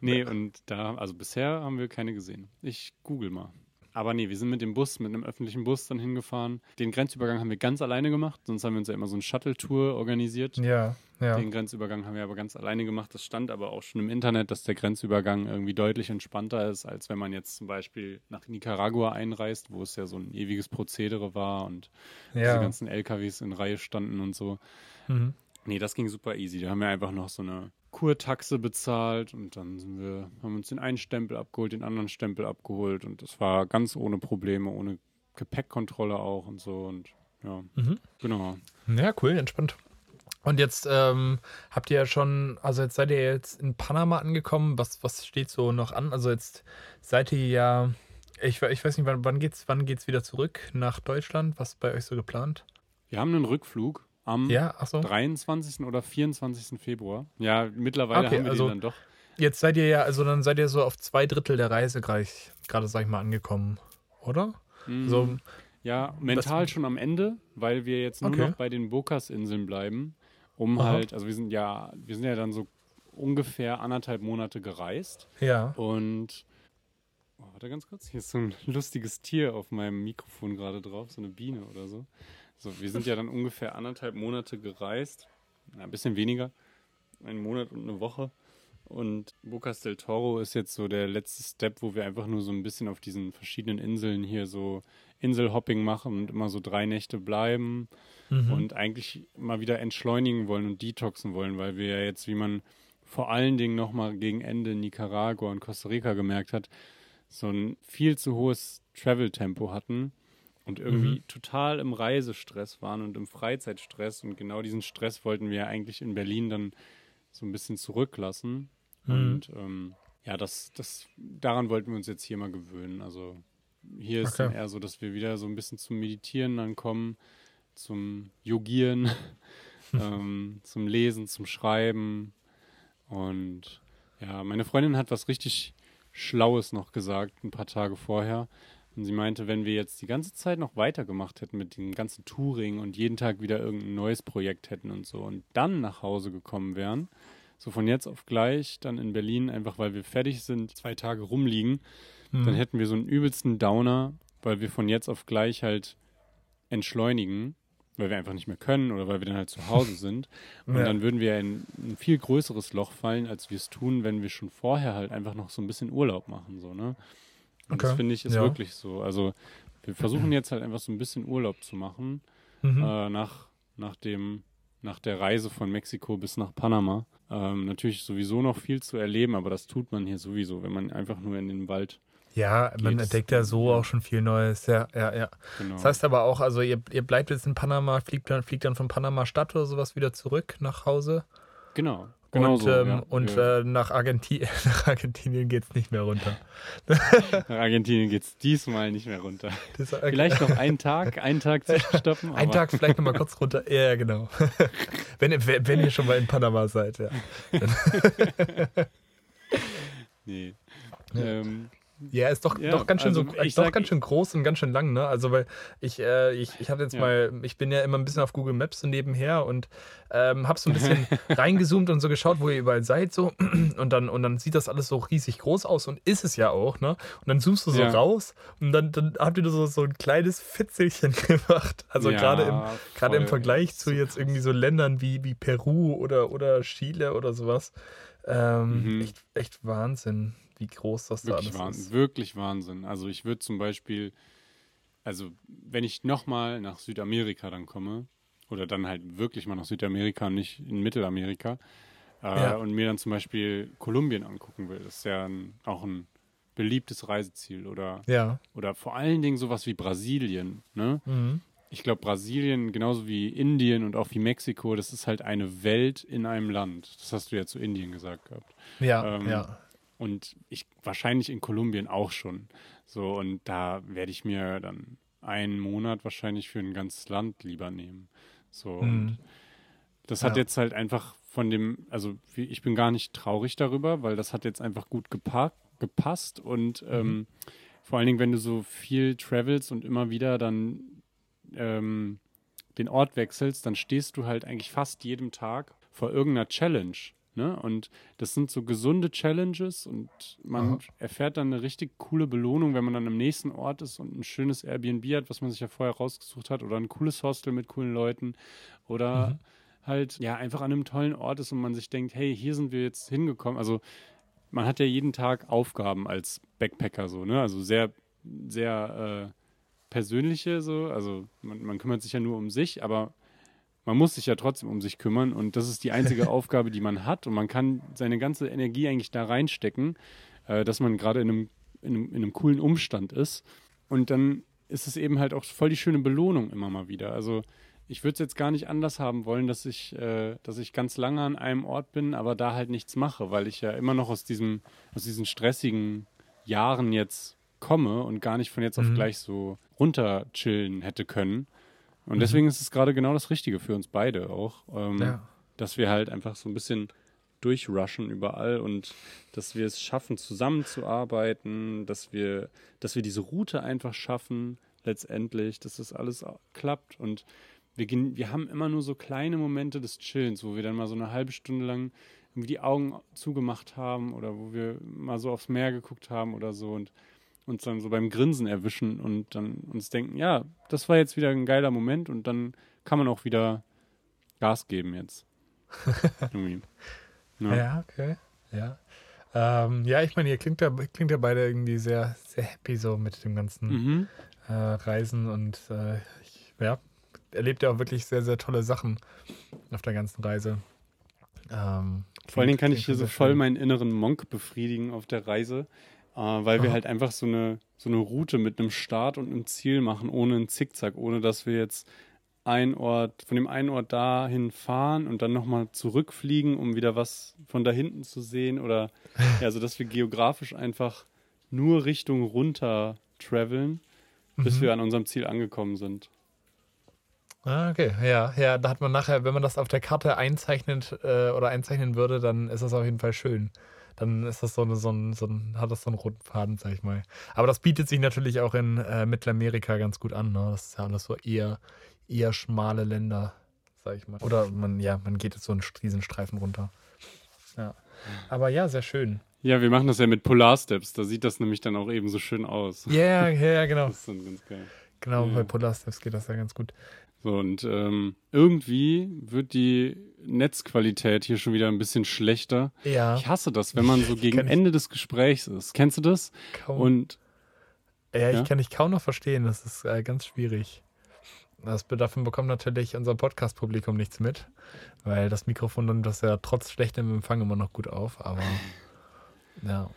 Nee, und da, also bisher haben wir keine gesehen. Ich google mal. Aber nee, wir sind mit dem Bus, mit einem öffentlichen Bus dann hingefahren. Den Grenzübergang haben wir ganz alleine gemacht, sonst haben wir uns ja immer so eine Shuttle-Tour organisiert. Ja, ja. Den Grenzübergang haben wir aber ganz alleine gemacht. Das stand aber auch schon im Internet, dass der Grenzübergang irgendwie deutlich entspannter ist, als wenn man jetzt zum Beispiel nach Nicaragua einreist, wo es ja so ein ewiges Prozedere war und ja. diese ganzen LKWs in Reihe standen und so. Mhm. Nee, das ging super easy. Da haben wir einfach noch so eine Kurtaxe bezahlt und dann sind wir, haben uns den einen Stempel abgeholt, den anderen Stempel abgeholt und das war ganz ohne Probleme, ohne Gepäckkontrolle auch und so und ja, mhm. genau. Ja, cool, entspannt. Und jetzt ähm, habt ihr ja schon, also jetzt seid ihr jetzt in Panama angekommen. Was, was steht so noch an? Also jetzt seid ihr ja, ich, ich weiß nicht, wann, wann geht's, wann geht's wieder zurück nach Deutschland? Was ist bei euch so geplant? Wir haben einen Rückflug am ja, so. 23. oder 24. Februar. Ja, mittlerweile okay, haben wir also den dann doch. Jetzt seid ihr ja, also dann seid ihr so auf zwei Drittel der Reise gerade, sag ich mal, angekommen, oder? Mhm. So, ja, mental schon am Ende, weil wir jetzt nur okay. noch bei den Bokas-Inseln bleiben, um Aha. halt, also wir sind ja, wir sind ja dann so ungefähr anderthalb Monate gereist. Ja. Und oh, warte ganz kurz, hier ist so ein lustiges Tier auf meinem Mikrofon gerade drauf, so eine Biene oder so. So, wir sind ja dann ungefähr anderthalb Monate gereist, ein bisschen weniger, einen Monat und eine Woche. Und Bocas del Toro ist jetzt so der letzte Step, wo wir einfach nur so ein bisschen auf diesen verschiedenen Inseln hier so Inselhopping machen und immer so drei Nächte bleiben mhm. und eigentlich mal wieder entschleunigen wollen und detoxen wollen, weil wir ja jetzt, wie man vor allen Dingen nochmal gegen Ende Nicaragua und Costa Rica gemerkt hat, so ein viel zu hohes Travel-Tempo hatten und irgendwie mhm. total im Reisestress waren und im Freizeitstress. Und genau diesen Stress wollten wir ja eigentlich in Berlin dann so ein bisschen zurücklassen. Mhm. Und ähm, ja, das, das, daran wollten wir uns jetzt hier mal gewöhnen. Also hier ist okay. dann eher so, dass wir wieder so ein bisschen zum Meditieren dann kommen, zum Yogieren, (laughs) ähm, zum Lesen, zum Schreiben. Und ja, meine Freundin hat was richtig Schlaues noch gesagt, ein paar Tage vorher. Und sie meinte, wenn wir jetzt die ganze Zeit noch weitergemacht hätten mit dem ganzen Touring und jeden Tag wieder irgendein neues Projekt hätten und so und dann nach Hause gekommen wären, so von jetzt auf gleich, dann in Berlin, einfach weil wir fertig sind, zwei Tage rumliegen, mhm. dann hätten wir so einen übelsten Downer, weil wir von jetzt auf gleich halt entschleunigen, weil wir einfach nicht mehr können oder weil wir dann halt zu Hause (laughs) sind. Und ja. dann würden wir in ein viel größeres Loch fallen, als wir es tun, wenn wir schon vorher halt einfach noch so ein bisschen Urlaub machen, so, ne? Und okay. das finde ich ist ja. wirklich so. Also wir versuchen jetzt halt einfach so ein bisschen Urlaub zu machen mhm. äh, nach, nach, dem, nach der Reise von Mexiko bis nach Panama. Ähm, natürlich sowieso noch viel zu erleben, aber das tut man hier sowieso, wenn man einfach nur in den Wald ja, man entdeckt ja so auch schon viel Neues. Ja, ja, ja. Genau. Das heißt aber auch, also ihr, ihr bleibt jetzt in Panama, fliegt dann, fliegt dann von Panama Stadt oder sowas wieder zurück nach Hause. Genau. Genau und, so, ähm, ja. und ja. Äh, nach, Argenti (laughs) nach Argentinien geht es nicht mehr runter. (laughs) nach Argentinien geht es diesmal nicht mehr runter. (laughs) Das, okay. Vielleicht noch einen Tag, einen Tag zwischenstoppen. Einen Tag vielleicht nochmal kurz runter. Ja, genau. wenn, wenn ihr schon mal in Panama seid, ja. nee. Ähm, ja, ist doch, ja, doch ganz schön also so, doch sag, ganz schön groß und ganz schön lang, ne? Also weil ich, äh, ich, ich hatte jetzt ja. mal, ich bin ja immer ein bisschen auf Google Maps so nebenher und ähm, hab so ein bisschen (laughs) reingezoomt und so geschaut, wo ihr überall seid, so und dann und dann sieht das alles so riesig groß aus und ist es ja auch, ne? Und dann zoomst du so ja. raus und dann, dann habt ihr so, so ein kleines Fitzelchen (laughs) gemacht. Also gerade im, gerade im Vergleich zu jetzt irgendwie so Ländern wie, wie Peru oder, oder Chile oder sowas. Ähm, mhm. echt, echt Wahnsinn wie groß das wirklich da alles ist. Wirklich Wahnsinn. Also ich würde zum Beispiel, also wenn ich nochmal nach Südamerika dann komme, oder dann halt wirklich mal nach Südamerika und nicht in Mittelamerika, äh, ja. und mir dann zum Beispiel Kolumbien angucken will, das ist ja ein, auch ein beliebtes Reiseziel. Oder, ja. oder vor allen Dingen sowas wie Brasilien. Ne? Mhm. Ich glaube, Brasilien, genauso wie Indien und auch wie Mexiko, das ist halt eine Welt in einem Land. Das hast du ja zu Indien gesagt gehabt. Ja, ähm, ja. Und ich wahrscheinlich in Kolumbien auch schon. So, und da werde ich mir dann einen Monat wahrscheinlich für ein ganzes Land lieber nehmen. So, mhm. und das hat ja. jetzt halt einfach von dem, also ich bin gar nicht traurig darüber, weil das hat jetzt einfach gut gepasst und mhm. ähm, vor allen Dingen, wenn du so viel travelst und immer wieder dann ähm, den Ort wechselst, dann stehst du halt eigentlich fast jedem Tag vor irgendeiner Challenge. Ne? Und das sind so gesunde Challenges und man Aha. erfährt dann eine richtig coole Belohnung, wenn man dann am nächsten Ort ist und ein schönes Airbnb hat, was man sich ja vorher rausgesucht hat, oder ein cooles Hostel mit coolen Leuten oder mhm. halt ja einfach an einem tollen Ort ist und man sich denkt, hey, hier sind wir jetzt hingekommen. Also man hat ja jeden Tag Aufgaben als Backpacker so, ne? Also sehr, sehr äh, persönliche so. Also man, man kümmert sich ja nur um sich, aber man muss sich ja trotzdem um sich kümmern und das ist die einzige (laughs) Aufgabe, die man hat und man kann seine ganze Energie eigentlich da reinstecken, äh, dass man gerade in einem, in, einem, in einem coolen Umstand ist und dann ist es eben halt auch voll die schöne Belohnung immer mal wieder. Also ich würde es jetzt gar nicht anders haben wollen, dass ich, äh, dass ich ganz lange an einem Ort bin, aber da halt nichts mache, weil ich ja immer noch aus diesem, aus diesen stressigen Jahren jetzt komme und gar nicht von jetzt auf mhm. gleich so runter chillen hätte können. Und mhm. deswegen ist es gerade genau das Richtige für uns beide auch, ähm, ja. dass wir halt einfach so ein bisschen durchrushen überall und dass wir es schaffen, zusammenzuarbeiten, dass wir, dass wir diese Route einfach schaffen, letztendlich, dass das alles klappt und wir, wir haben immer nur so kleine Momente des Chillens, wo wir dann mal so eine halbe Stunde lang irgendwie die Augen zugemacht haben oder wo wir mal so aufs Meer geguckt haben oder so und uns dann so beim Grinsen erwischen und dann uns denken, ja, das war jetzt wieder ein geiler Moment und dann kann man auch wieder Gas geben jetzt. (laughs) ja. ja. okay. Ja. Ähm, ja, ich meine, ihr klingt ja, klingt ja beide irgendwie sehr, sehr happy so mit dem ganzen mhm. äh, Reisen und äh, ich, ja, erlebt ja auch wirklich sehr, sehr tolle Sachen auf der ganzen Reise. Ähm, Vor allen Dingen kann ich hier so voll meinen inneren Monk befriedigen auf der Reise, äh, weil Aha. wir halt einfach so eine, so eine Route mit einem Start und einem Ziel machen, ohne einen Zickzack, ohne dass wir jetzt ein Ort, von dem einen Ort dahin fahren und dann nochmal zurückfliegen, um wieder was von da hinten zu sehen oder (laughs) ja, also dass wir geografisch einfach nur Richtung runter traveln, bis mhm. wir an unserem Ziel angekommen sind. Ah, okay. Ja, ja, da hat man nachher, wenn man das auf der Karte einzeichnet äh, oder einzeichnen würde, dann ist das auf jeden Fall schön. Dann ist das so, eine, so, ein, so ein, hat das so einen roten Faden, sag ich mal. Aber das bietet sich natürlich auch in äh, Mittelamerika ganz gut an. Ne? Das ist ja alles so eher, eher schmale Länder, sag ich mal. Oder man, ja, man geht jetzt so einen Riesenstreifen runter. Ja. Aber ja, sehr schön. Ja, wir machen das ja mit Polarsteps. Da sieht das nämlich dann auch eben so schön aus. Ja, yeah, ja, genau. Das ist dann ganz geil. Genau, ja. bei Polarsteps geht das ja ganz gut. So, und ähm, irgendwie wird die Netzqualität hier schon wieder ein bisschen schlechter. Ja. Ich hasse das, wenn man so (laughs) gegen Ende des Gesprächs ist. Kennst du das? Kaum. Und ja, ich kann dich kaum noch verstehen. Das ist äh, ganz schwierig. Das, davon bekommt natürlich unser Podcast-Publikum nichts mit, weil das Mikrofon dann das ja trotz schlechtem Empfang immer noch gut auf, aber ja.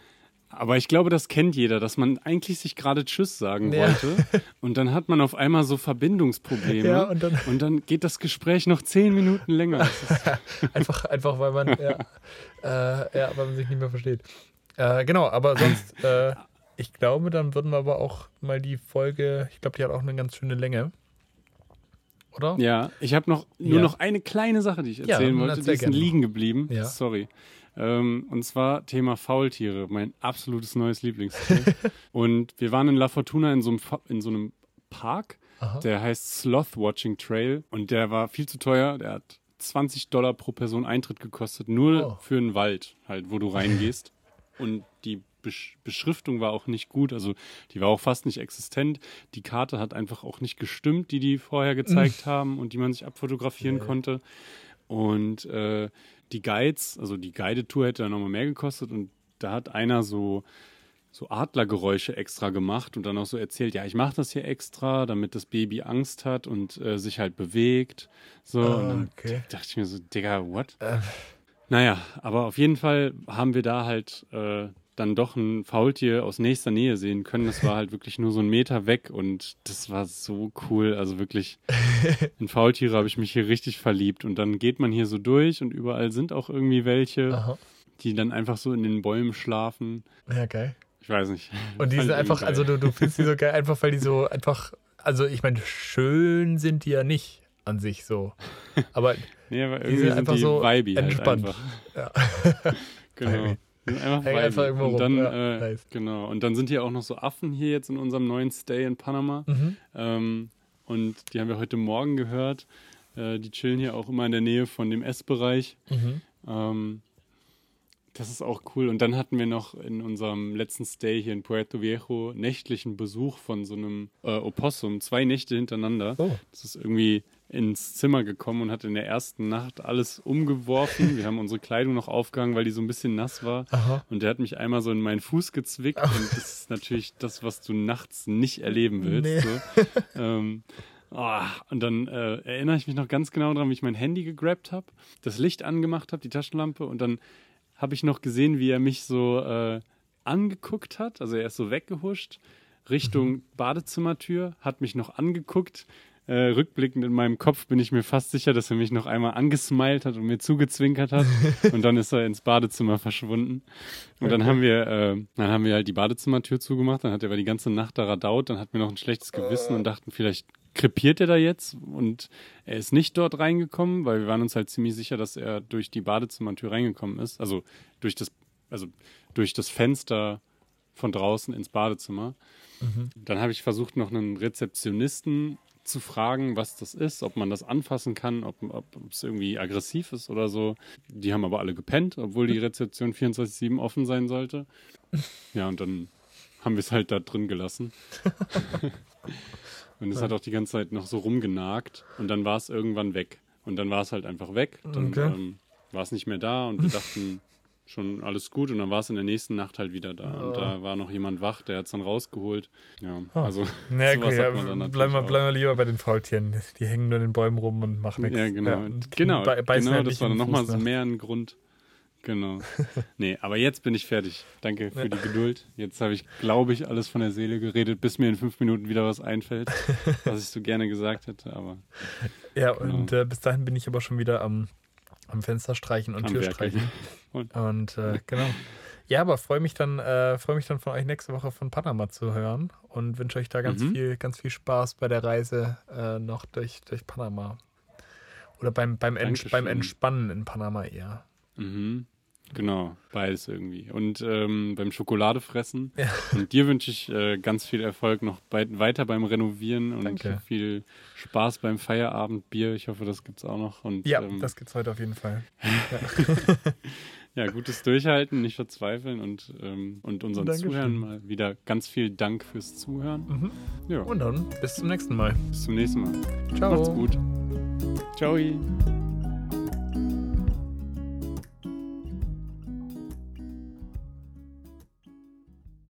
Aber ich glaube, das kennt jeder, dass man eigentlich sich gerade Tschüss sagen ja. wollte. Und dann hat man auf einmal so Verbindungsprobleme. Ja, und, dann, und dann geht das Gespräch noch zehn Minuten länger. (laughs) einfach, einfach, weil man, ja, äh, ja, weil man sich nicht mehr versteht. Äh, genau, aber sonst, (laughs) äh, ich glaube, dann würden wir aber auch mal die Folge, ich glaube, die hat auch eine ganz schöne Länge. Oder? Ja, ich habe noch nur noch eine kleine Sache, die ich erzählen wollte. Die ist liegen geblieben. Sorry. Ähm, und zwar Thema Faultiere, mein absolutes neues Lieblingstier. (laughs) und wir waren in La Fortuna in so einem, in so einem Park, Aha. der heißt Sloth Watching Trail und der war viel zu teuer. Der hat 20 Dollar pro Person Eintritt gekostet, nur oh. für einen Wald, halt, wo du reingehst. (laughs) und die Beschriftung war auch nicht gut, also die war auch fast nicht existent. Die Karte hat einfach auch nicht gestimmt, die die vorher gezeigt (laughs) haben und die man sich abfotografieren okay. konnte. Und äh, die Guides, also die Guided-Tour hätte dann nochmal mehr gekostet und da hat einer so, so Adlergeräusche extra gemacht und dann auch so erzählt, ja, ich mache das hier extra, damit das Baby Angst hat und äh, sich halt bewegt. So, oh, und dann okay. dachte ich mir so, Digga, what? Äh. Naja, aber auf jeden Fall haben wir da halt äh, dann doch ein Faultier aus nächster Nähe sehen können. Das war halt wirklich nur so ein Meter weg und das war so cool. Also wirklich, (laughs) in Faultiere habe ich mich hier richtig verliebt. Und dann geht man hier so durch und überall sind auch irgendwie welche, Aha. die dann einfach so in den Bäumen schlafen. Ja, geil. Ich weiß nicht. Und die sind einfach, also du, du findest die so (laughs) geil, einfach weil die so einfach, also ich meine, schön sind die ja nicht an sich so. Aber, nee, aber die sind einfach die so halt entspannt. Halt ja. (laughs) genau. Einfach, einfach irgendwo und dann, rum. Ja, äh, nice. Genau. Und dann sind hier auch noch so Affen hier jetzt in unserem neuen Stay in Panama. Mhm. Ähm, und die haben wir heute Morgen gehört. Äh, die chillen hier auch immer in der Nähe von dem Essbereich. Mhm. Ähm, das ist auch cool. Und dann hatten wir noch in unserem letzten Stay hier in Puerto Viejo nächtlichen Besuch von so einem äh, Opossum. Zwei Nächte hintereinander. Oh. Das ist irgendwie ins Zimmer gekommen und hat in der ersten Nacht alles umgeworfen. Wir haben unsere Kleidung noch aufgehangen, weil die so ein bisschen nass war. Aha. Und der hat mich einmal so in meinen Fuß gezwickt. Oh. Und das ist natürlich das, was du nachts nicht erleben willst. Nee. So. ähm, Oh, und dann äh, erinnere ich mich noch ganz genau daran, wie ich mein Handy gegrabt habe, das Licht angemacht habe, die Taschenlampe, und dann habe ich noch gesehen, wie er mich so äh, angeguckt hat. Also er ist so weggehuscht Richtung mhm. Badezimmertür, hat mich noch angeguckt. Äh, rückblickend in meinem Kopf bin ich mir fast sicher, dass er mich noch einmal angesmiled hat und mir zugezwinkert hat. (laughs) und dann ist er ins Badezimmer verschwunden. Und okay. dann haben wir, äh, dann haben wir halt die Badezimmertür zugemacht. Dann hat er aber die ganze Nacht da radaut. Dann hatten wir noch ein schlechtes Gewissen und dachten, vielleicht krepiert er da jetzt und er ist nicht dort reingekommen, weil wir waren uns halt ziemlich sicher, dass er durch die Badezimmertür reingekommen ist. Also durch das, also durch das Fenster von draußen ins Badezimmer. Mhm. Dann habe ich versucht, noch einen Rezeptionisten zu fragen, was das ist, ob man das anfassen kann, ob, es irgendwie aggressiv ist oder so. Die haben aber alle gepennt, obwohl die (laughs) Rezeption 24-7 offen sein sollte. Ja, und dann haben wir es halt da drin gelassen. (laughs) und es hat auch die ganze Zeit noch so rumgenagt und dann war es irgendwann weg. Und dann war es halt einfach weg. Dann okay. ähm, war es nicht mehr da und wir dachten, schon alles gut und dann war es in der nächsten Nacht halt wieder da. Oh. Und da war noch jemand wach, der hat es dann rausgeholt. Ja, oh. also nee, (laughs) okay, ja, bleiben wir, bleiben wir lieber bei den Faultieren. Die hängen nur in den Bäumen rum und machen nichts. Ja, genau. Ja, genau, genau halt das war dann nochmal so mehr ein Grund. Genau. (laughs) nee, aber jetzt bin ich fertig. Danke für die Geduld. Jetzt habe ich, glaube ich, alles von der Seele geredet, bis mir in fünf Minuten wieder was einfällt, (laughs) was ich so gerne gesagt hätte. Aber ja, genau. und äh, bis dahin bin ich aber schon wieder am, am Fenster streichen und Tür streichen. (laughs) Und, und äh, (laughs) genau. Ja, aber freue mich dann, äh, freue mich dann von euch nächste Woche von Panama zu hören und wünsche euch da ganz mhm. viel, ganz viel Spaß bei der Reise äh, noch durch, durch Panama. Oder beim, beim, Ents beim Entspannen in Panama eher. Mhm. Genau, beides irgendwie. Und ähm, beim Schokoladefressen. Ja. Und dir wünsche ich äh, ganz viel Erfolg noch bei, weiter beim Renovieren und Danke. viel Spaß beim Feierabendbier. Ich hoffe, das gibt es auch noch. Und, ja, ähm, das gibt es heute auf jeden Fall. Ja. (laughs) Ja, gutes Durchhalten, nicht verzweifeln und, ähm, und unseren Dankeschön. Zuhörern mal wieder ganz viel Dank fürs Zuhören. Mhm. Ja. Und dann bis zum nächsten Mal. Bis zum nächsten Mal. Ciao. Macht's gut. Ciao.